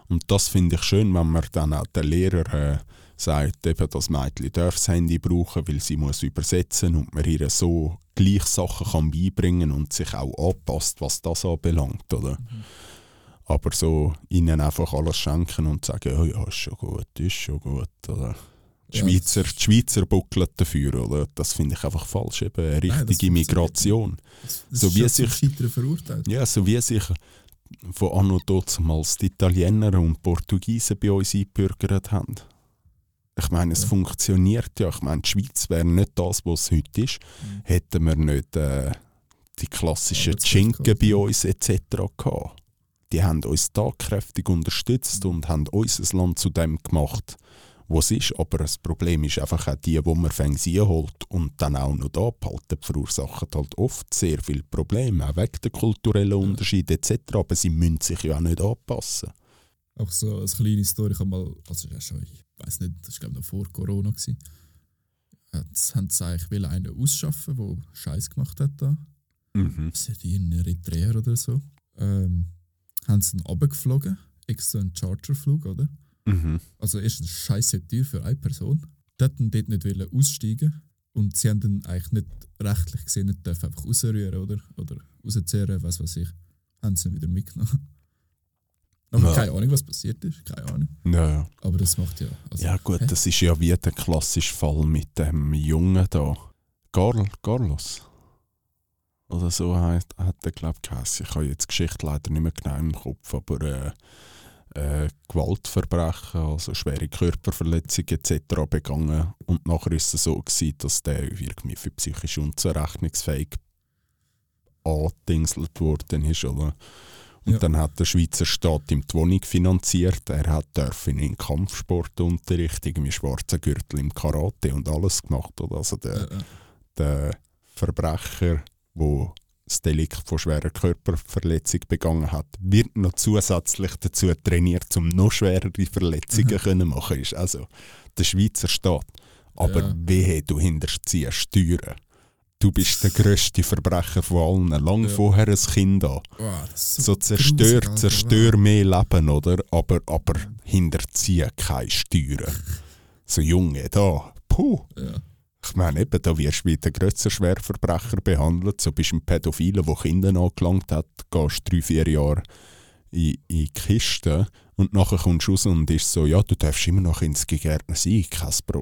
Und das finde ich schön, wenn man dann auch der Lehrer äh, sagt, eben, das Mädchen darf das Handy brauchen, weil sie muss übersetzen und man ihr so gleich Sachen kann beibringen und sich auch anpasst, was das anbelangt, oder? Aber so ihnen einfach alles schenken und sagen, oh ja, ist schon gut, ist schon gut, oder? Die Ja, Schweizer, die Schweizer buckeln dafür, oder? Das finde ich einfach falsch, eben eine Nein, richtige funktioniert Migration. Das, das So wie sich- Scheitern verurteilt. Ja, so wie sich von Anno damals die Italiener und Portugiesen bei uns eingebürgert haben. Ich meine, es Ja. funktioniert ja. Ich meine, die Schweiz wäre nicht das, was es heute ist, Mhm. hätten wir nicht äh, die klassischen Schinken bei uns etc. gehabt. Die haben uns da kräftig unterstützt und haben unser Land zu dem gemacht, was es ist. Aber das Problem ist einfach auch die, wo man fängt einholt und dann auch noch da behalten, verursachen halt oft sehr viele Probleme, auch wegen der kulturellen Unterschiede etc. Aber sie müssen sich ja auch nicht anpassen. Auch so eine kleine Story, ich habe mal, also ja schon, weiß nicht, das war glaube noch vor Corona. Gewesen. Jetzt haben sie eigentlich einen ausschaffen, der Scheiß gemacht hat da. Mhm. Das ist in Eritrea oder so. Ähm, haben sie ihn runtergeflogen, extra einen Charterflug, oder? Mhm. Also erstens scheiße teuer für eine Person. Die wollten dort nicht wollen aussteigen und sie haben dann eigentlich nicht rechtlich gesehen nicht dürfen einfach rausrühren oder, oder rauszehren, was weiß ich. Haben sie ihn wieder mitgenommen. Ja. keine Ahnung, was passiert ist, keine Ahnung. Ja. Aber das macht ja. Also, ja gut, hä? das ist ja wie der klassische Fall mit dem Jungen da. Carl, Carlos. Oder so hat, hat er, glaube ich, geheißen. Ich habe jetzt die Geschichte leider nicht mehr genau im Kopf, aber äh, äh, Gewaltverbrechen, also schwere Körperverletzungen etc. begangen. Und nachher ist es so, gewesen, dass der irgendwie für psychisch unzurechnungsfähig angedingselt worden ist. Oder? Und Ja. dann hat der Schweizer Staat ihm die Wohnung finanziert. Er hat dürfen in Kampfsportunterricht, irgendwie schwarzen Gürtel im Karate und alles gemacht. Oder? Also der, äh, der Verbrecher, der das Delikt von schwerer Körperverletzung begangen hat, wird noch zusätzlich dazu trainiert, um noch schwerere Verletzungen können machen ist Also der Schweizer Staat. Aber Ja. wehe, du hinterziehst Steuern. Du bist der grösste Verbrecher von allen. Lang Ja. vorher ein Kind an. das ist So zerstör, grusig, zerstör mehr Leben, oder? Aber, aber hinterzieh keine Steuern. So Junge, da, puh. Ja. Ich meine, eben, da wirst du wie der grösste Schwerverbrecher behandelt. So bist du ein Pädophile, der Kinder angelangt hat, gehst drei, vier Jahre in, in die Kiste und nachher kommst du raus und ist so, ja, du darfst immer noch ins Gärtner sein,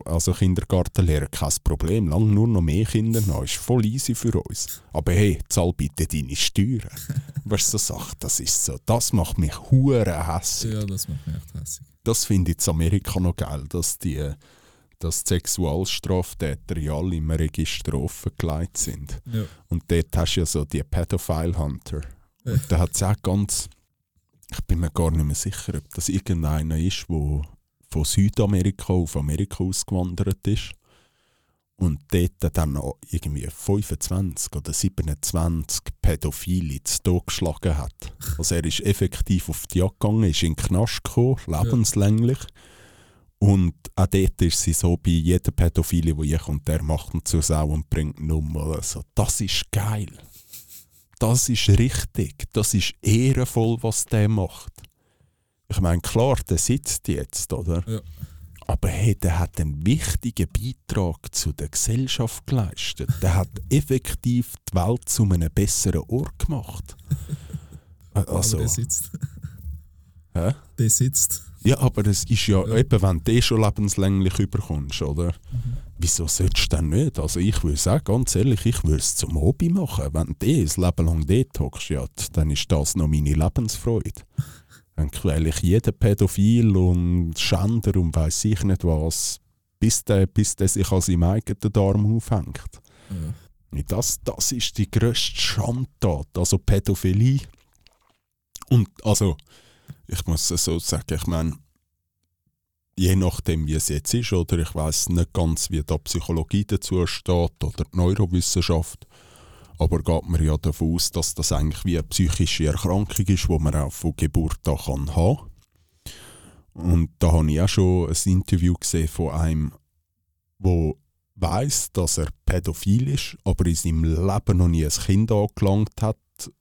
also Kindergartenlehrer, kein Problem, lang nur noch mehr Kinder noch, ist voll easy für uns. Aber hey, zahl bitte deine Steuern. weißt du, so Sachen, das ist so, das macht mich hure hässlich ja, das macht mich echt hässlich. das finde ich in Amerika noch geil, dass die, dass die Sexualstraftäter ja alle im Register offengelegt sind. Ja. Und dort hast du ja so die Pedophile Hunter. Und da hat es auch ganz, ich bin mir gar nicht mehr sicher, ob das irgendeiner ist, der von Südamerika auf Amerika ausgewandert ist. Und dort dann noch irgendwie 25 oder 27 Pädophile zu Tod geschlagen hat. Also er ist effektiv auf die Jagd gegangen, ist in den Knast gekommen, lebenslänglich. Und auch dort ist sie so bei jedem Pädophile, der kommt, der macht ihn zur Sau und bringt ihn um. Oder so. Das ist geil. Das ist richtig. Das ist ehrenvoll, was der macht. Ich meine, klar, der sitzt jetzt, oder? Ja. Aber hey, der hat einen wichtigen Beitrag zu der Gesellschaft geleistet. Der hat effektiv die Welt zu einem besseren Ort gemacht. Also, Aber der sitzt. hä? Der sitzt. Ja, aber es ist ja, Ja. eben, wenn du eh schon lebenslänglich überkommst, oder? Wieso sollst du denn nicht? Also ich würde sagen, ganz ehrlich, ich würde es zum Hobby machen. Wenn du eh ein Leben lang dort hockst, ja, dann ist das noch meine Lebensfreude. Dann quäle ich jeden Pädophil und Schänder und weiß ich nicht was, bis der, bis der sich an seinem eigenen Darm aufhängt. Ja. Das, das ist die grösste Schandtat, also Pädophilie. Und also, ich muss es so sagen, ich meine, je nachdem, wie es jetzt ist, oder? Ich weiß nicht ganz, wie da Psychologie dazu steht oder die Neurowissenschaft, aber geht man ja davon aus, dass das eigentlich wie eine psychische Erkrankung ist, die man auch von Geburt an kann haben Und da habe ich auch schon ein Interview gesehen von einem, wo weiß, dass er pädophil ist, aber in seinem Leben noch nie ein Kind angelangt hat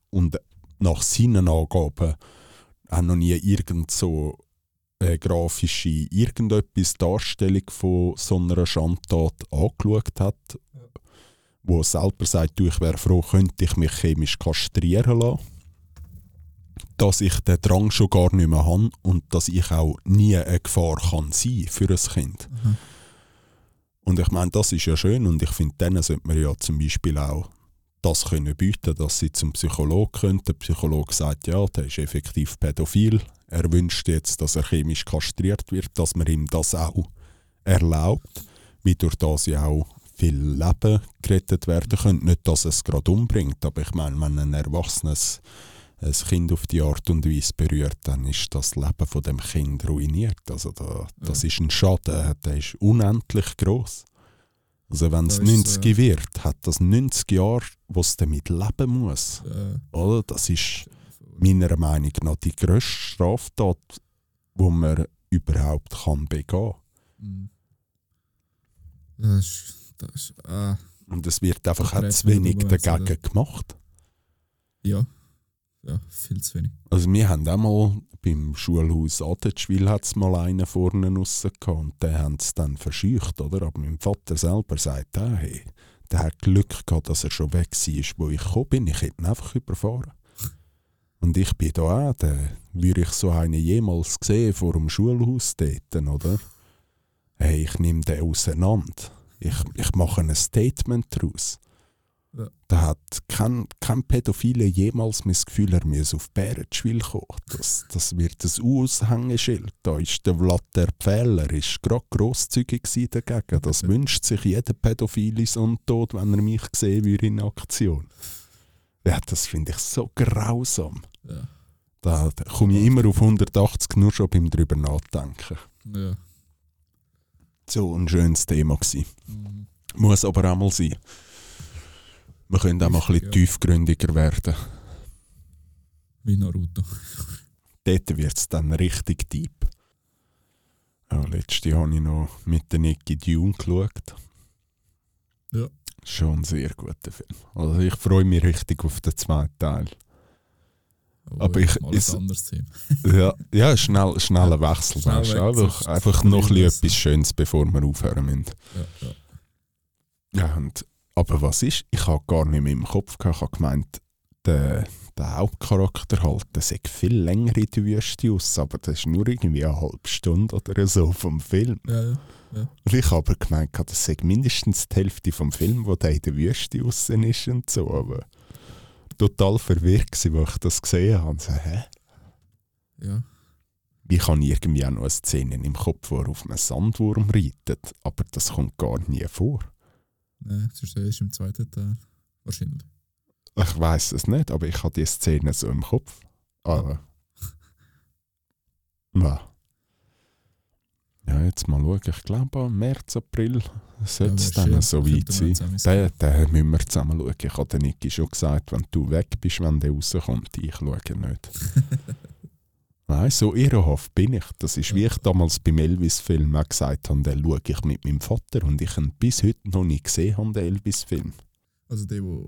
und nach seinen Angaben auch noch nie irgend so eine grafische irgendetwas Darstellung von so einer Schandtat angeschaut hat, wo er selber sagt, du, ich wäre froh, könnte ich mich chemisch kastrieren lassen, dass ich den Drang schon gar nicht mehr habe und dass ich auch nie eine Gefahr kann sein für ein Kind. Mhm. Und ich meine, das ist ja schön und ich finde, denen sollte man ja zum Beispiel auch das können bieten, dass sie zum Psychologen können. Der Psychologe sagt, ja, der ist effektiv pädophil. Er wünscht jetzt, dass er chemisch kastriert wird, dass man ihm das auch erlaubt, wie durch das ja auch viel Leben gerettet werden können. Nicht, dass es gerade umbringt, aber ich meine, wenn ein Erwachsenes ein Kind auf die Art und Weise berührt, dann ist das Leben von dem Kind ruiniert. Also da, das ist ein Schaden, der ist unendlich groß. Also wenn es Da ist, 90 äh, wird, hat das 90 Jahre, wo es damit leben muss. Äh, Oder? Das ist meiner Meinung nach die grösste Straftat, die man überhaupt kann begehen mhm. Das. Das äh, Und es wird einfach auch zu wenig dagegen oder? gemacht. ja. Ja, viel zu wenig. Also wir haben auch mal beim Schulhaus Adetschwil mal einen vorne raus gehabt und den haben sie dann verscheucht, oder? Aber mein Vater selber sagt auch, hey, der hat Glück gehabt, dass er schon weg war, wo ich gekommen bin. Ich hätte ihn einfach überfahren. Und ich bin da auch, der, würde ich so einen jemals gesehen vor dem Schulhaus dort, oder? Hey, ich nehme den auseinander. Ich, ich mache ein Statement daraus. Ja. Da hat kein, kein Pädophile jemals das Gefühl, er müsse auf Bärenschwil kommen. Das, das wird ein Aushängeschild. Da ist der Vlad der Pfähler ist gerade grosszügig dagegen. Das wünscht sich jeder Pädophile so Tod, wenn er mich sehen würde in Aktion. Ja, das finde ich so grausam. Ja. Da, da komme ich immer auf 180 nur schon beim drüber nachdenken. Ja. So ein schönes Thema gewesen. Mhm. Muss aber auch mal sein. Wir können auch mal ein bisschen Ja. tiefgründiger werden. Wie Naruto. Dort wird es dann richtig deep. Ja, letztes Jahr habe ich noch mit der Nicky Dune geschaut. Ja. Schon ein sehr guter Film. Also ich freue mich richtig auf den zweiten Teil. Oh, Aber ich- Mal ist-. Ja, ja schnell, schneller Wechsel. Schnell weißt weg, einfach einfach noch etwas Schönes, bevor wir aufhören müssen. Ja, ja. Ja, und, aber was ist? Ich habe gar nicht mehr im Kopf gehabt. Ich habe gemeint, der, der Hauptcharakter halt, der sieht viel länger in der Wüste aus, aber das ist nur irgendwie eine halbe Stunde oder so vom Film. ja, ja. Und ich habe aber gemeint, das sei mindestens die Hälfte vom Film, wo der in der Wüste außen ist und so, aber total verwirrt als ich das gesehen habe. So, hä? ja. Ich habe irgendwie auch noch eine Szene im Kopf, wo er auf einem Sandwurm reitet, aber das kommt gar nie vor. Nein, das ist erst im zweiten Teil. Wahrscheinlich. Ich weiß es nicht, aber ich habe die Szene so im Kopf. Aber. Ja. Ja, jetzt mal schauen. Ich glaube, im März, April sollte es Ja, dann so weit sein. Den, den müssen wir zusammen schauen. Ich habe Niki schon gesagt, wenn du weg bist, wenn der rauskommt, ich schaue nicht. Nein, so ehrenhaft bin ich. Das ist wie ich damals beim Elvis-Film auch gesagt habe, den schaue ich mit meinem Vater und ich ihn bis heute noch nicht gesehen habe, den Elvis-Film. Also der, der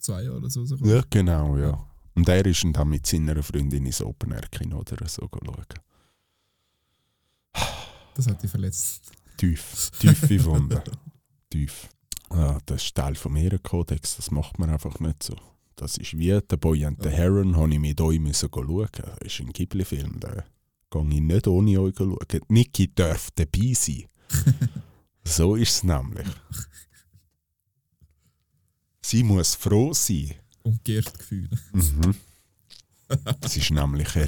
zwei Jahre oder so rauskommt. Ja, genau, ja. Und er ist dann mit seiner Freundin ins Open Air Kino oder so schauen. Das hat dich verletzt. Tief, tiefe Wunde. Tief. Ja, das ist Teil vom Ehrenkodex, das macht man einfach nicht so. Das ist wie «The Boy and the Heron», habe ich mit euch müssen schauen. Das ist ein Ghibli-Film, den gehe ich nicht ohne euch schauen. Niki darf dabei sein. So ist es nämlich. Sie muss froh sein. Umgekehrt Gefühl. Mhm. Es ist nämlich eine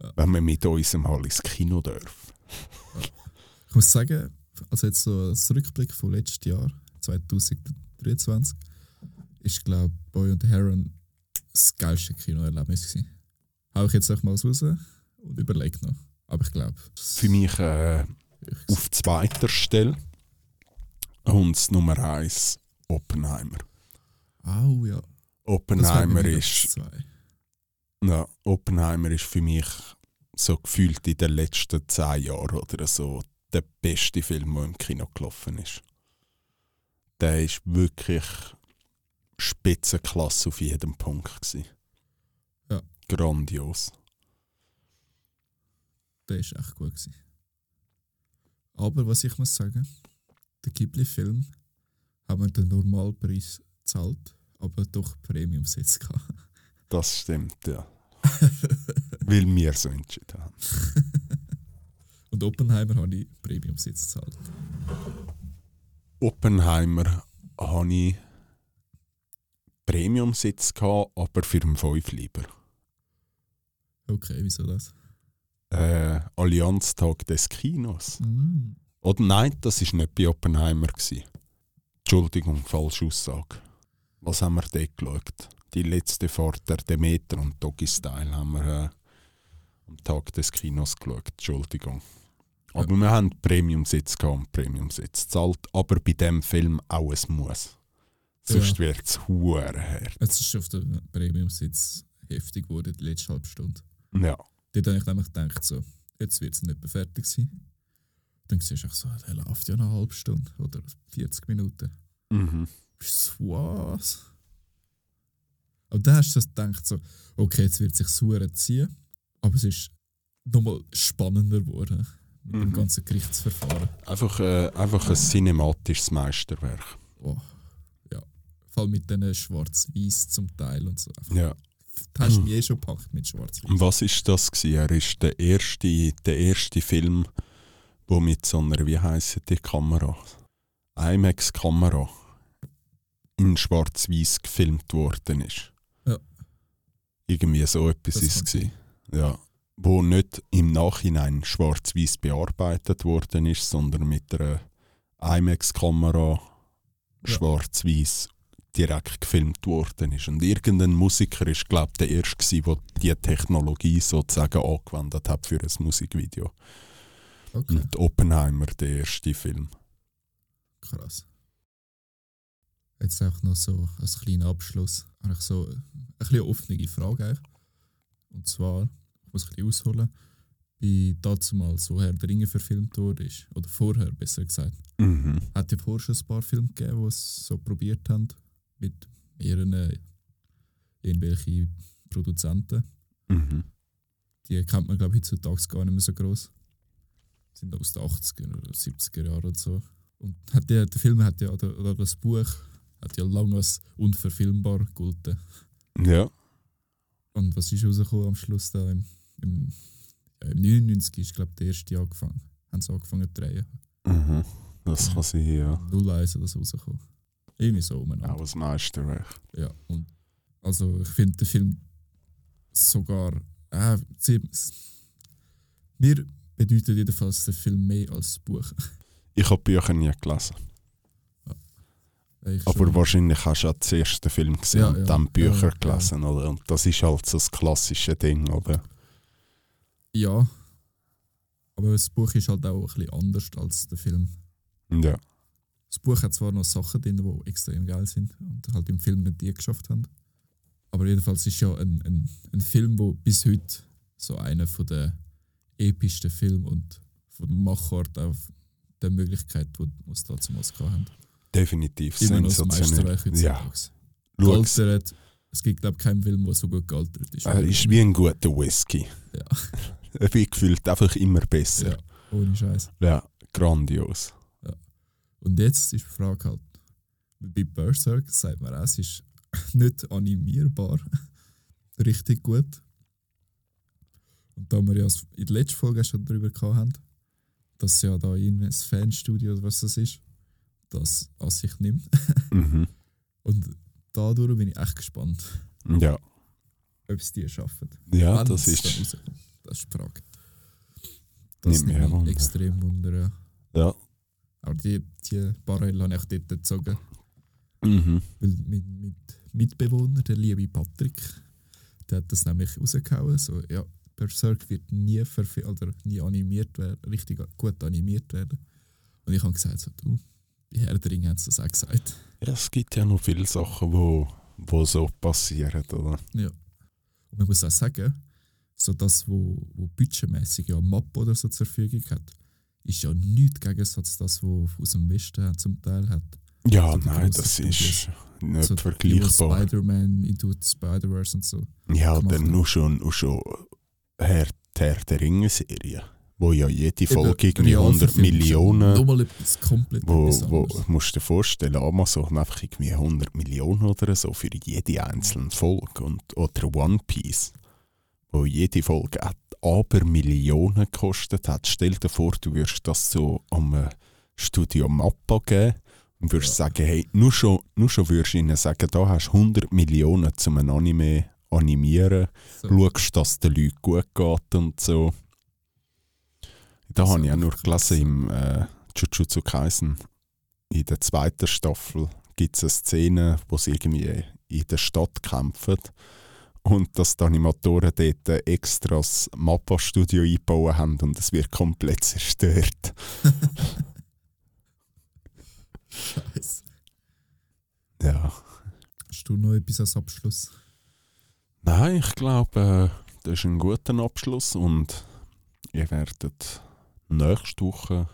Riesenehre, wenn man mit uns mal ins Kino darf. Ich muss sagen, also jetzt so als Rückblick von letztes Jahr, 2023, ist, glaube ich, Boy und Heron das geilste Kinoerlebnis gewesen. Hau ich jetzt auch mal raus und überlege noch. Aber ich glaube, Für mich äh, auf zweiter Stelle und Nummer eins Oppenheimer. Au ja. Das Oppenheimer ist, Zwei. Ja, Oppenheimer ist für mich so gefühlt in den letzten zehn Jahren oder so der beste Film, der im Kino gelaufen ist. Der ist wirklich Spitzenklasse auf jedem Punkt. Gewesen. Ja. Grandios. Der ist echt gut gewesen. Aber was ich muss sagen, der Ghibli-Film haben wir den Normalpreis gezahlt, aber doch Premium-Sitz gehabt. Das stimmt, ja. Weil wir so entschieden haben. Und Oppenheimer habe ich Premium-Sitz gezahlt. Oppenheimer hatte ich Premium-Sitz, gehabt, aber für den 5 lieber. Okay, wieso das? Äh, Allianztag des Kinos. Mm. Oder nein, das war nicht bei Oppenheimer. Gewesen. Entschuldigung, falsche Aussage. Was haben wir dort geschaut? Die letzte Fahrt der Demeter und Doggy Style haben wir äh, am Tag des Kinos geschaut. Entschuldigung. Aber wir haben Premium-Sitz gehabt und Premium-Sitz zahlt, aber bei dem Film auch ein Muss. Sonst Ja. wird es hart. Jetzt ist auf dem Premium-Sitz heftig geworden, die letzte halbe Stunde. Ja. Dort habe ich nämlich gedacht, so, jetzt wird es nicht mehr fertig sein. Dann siehst du auch so, der läuft ja eine halbe Stunde oder 40 Minuten. Mhm. Bist du was? Aber dann hast du so gedacht, so, okay, jetzt wird sich sauer ziehen, aber es ist nochmal spannender geworden mit dem Mhm. ganzen Gerichtsverfahren. Einfach, äh, einfach ein cinematisches Meisterwerk. Oh, ja. Vor allem mit diesen Schwarz-Weiß zum Teil und so. Einfach, Ja. Du hast mich eh schon gepackt mit Schwarz-Weiß. Und was ist das gewesen? Er ist der erste, der erste Film, wo mit so einer, wie heisst die Kamera? IMAX-Kamera in Schwarz-Weiß gefilmt worden ist. Irgendwie so etwas Das ist es. Ja. Wo nicht im Nachhinein schwarz-weiß bearbeitet worden ist, sondern mit einer IMAX-Kamera Ja. schwarz-weiß direkt gefilmt worden ist. Und irgendein Musiker ist, glaube ich, der erste, gewesen, der diese Technologie sozusagen angewendet hat für ein Musikvideo. Okay, Und Oppenheimer, der erste Film. krass. Jetzt auch noch so als kleiner Abschluss. Eigentlich so eine bisschen offene Frage. Eigentlich. Und zwar, ich muss ein bisschen ausholen, wie dazu mal so Herr der Ringe verfilmt wurde, ist, oder vorher besser gesagt, Mhm. hat ja vorher schon ein paar Filme gegeben, die es so probiert haben, mit mehreren äh, irgendwelche Produzenten. Mhm. Die kennt man, glaube ich, heutzutage gar nicht mehr so groß. Sind aus den 80er oder 70er Jahren oder so. Und hat der, der Film hat ja, oder, oder das Buch hat ja lange als unverfilmbar gegolten. Ja. Und was ist rausgekommen am Schluss da im, im, ja, im 99 ist, glaube ich, der erste angefangen. Haben sie angefangen zu drehen. Mhm. Das kann sein, ja. 01 oder so rausgekommen. Irgendwie so umeinander. Auch ein Meisterwerk. Ja, und also ich finde den Film sogar. Äh, mir bedeutet jedenfalls der Film mehr als das Buch. Ich habe Bücher nie gelesen. Aber schon- wahrscheinlich hast du auch den ersten Film gesehen Ja, und ja. dann Bücher Ja, ja. gelesen, oder? Und das ist halt so das klassische Ding, oder? Ja. Aber das Buch ist halt auch ein bisschen anders als der Film. Ja. Das Buch hat zwar noch Sachen drin, die extrem geil sind und halt im Film nicht die geschafft haben. Aber jedenfalls ist ja ein, ein, ein Film, wo bis heute so einer von der epischsten Filme und von der Machart auch der Möglichkeit, die wir damals haben. Definitiv Immer noch das sensationell. Meisterwerk Ja. Gealtert. Es gibt, glaube ich, keinen Film, der so gut gealtert ist. Er ist wie ein guter Whisky. Ja. Er wird gefühlt einfach immer besser. ja, ohne Scheiß. Ja, grandios. Und jetzt ist die Frage halt, bei Berserk sagt man auch, es ist nicht animierbar. Richtig gut. Und da wir ja in der letzten Folge schon darüber gehabt haben, dass ja da irgendwie ein Fanstudio oder was das ist, das an sich nimmt. Mhm. Und dadurch bin ich echt gespannt, Ja, ob es die schaffen. ja Wenn das ist. rauskommt. Das ist die Frage. Das Nimmt mich Wunder. extrem Wunder. Ja. Aber die, die Barrel habe ich dort gezogen. Mhm. Weil mein mit Mitbewohner, der liebe Patrick, der hat das nämlich rausgehauen. So, ja, Berserk wird nie, verfi- oder nie animiert werden, richtig gut animiert werden. Und ich habe gesagt, so, du, bei Herr der Ringe hat es das auch gesagt. Ja, es gibt ja noch viele Sachen, wo, wo so passieren, oder? Ja. Und man muss auch sagen, so das, wo, wo budgetmäßig ja Map oder so zur Verfügung hat, ist ja nichts Gegensatz das, was aus dem Westen zum Teil hat. Ja, So die nein, das ist nicht so vergleichbar. Spider-Man into the Spider-Verse und so. Ja, dann nur schon, nur schon Herr, Herr der Ringe-Serie, wo ja jede Folge irgendwie 100 Realverfilmung ist ja Millionen, Nochmal etwas komplett wo, wo musst du dir vorstellen, Amazon einfach irgendwie 100 Millionen oder so für jede einzelne Folge und oder One Piece, wo jede Folge aber Millionen gekostet hat. Stell dir vor, du würdest das so am äh, Studio Mappa geben und würdest sagen, hey, nur schon, nur schon würdest du ihnen sagen, da hast du 100 Millionen zum ein Anime animieren, So. schaust, dass es den Leuten gut geht und so. Da habe ich auch nur gelesen im äh, Jujutsu Kaisen. In der zweiten Staffel gibt es eine Szene, wo sie irgendwie in der Stadt kämpfen und dass die Animatoren dort extra das Mappa-Studio eingebaut haben und es wird komplett zerstört. Scheiße. Ja. Hast du noch etwas als Abschluss? Nein, ich glaube, äh, das ist ein guter Abschluss und ihr werdet nächste Woche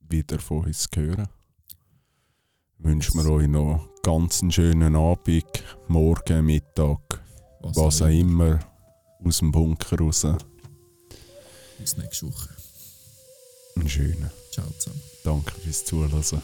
wieder von uns hören. Wünschen wir euch noch ganz einen schönen Abend, Morgen, Mittag, was auch immer, aus dem Bunker raus. Bis nächste Woche. Einen schönen. Ciao zusammen. Danke fürs Zuhören.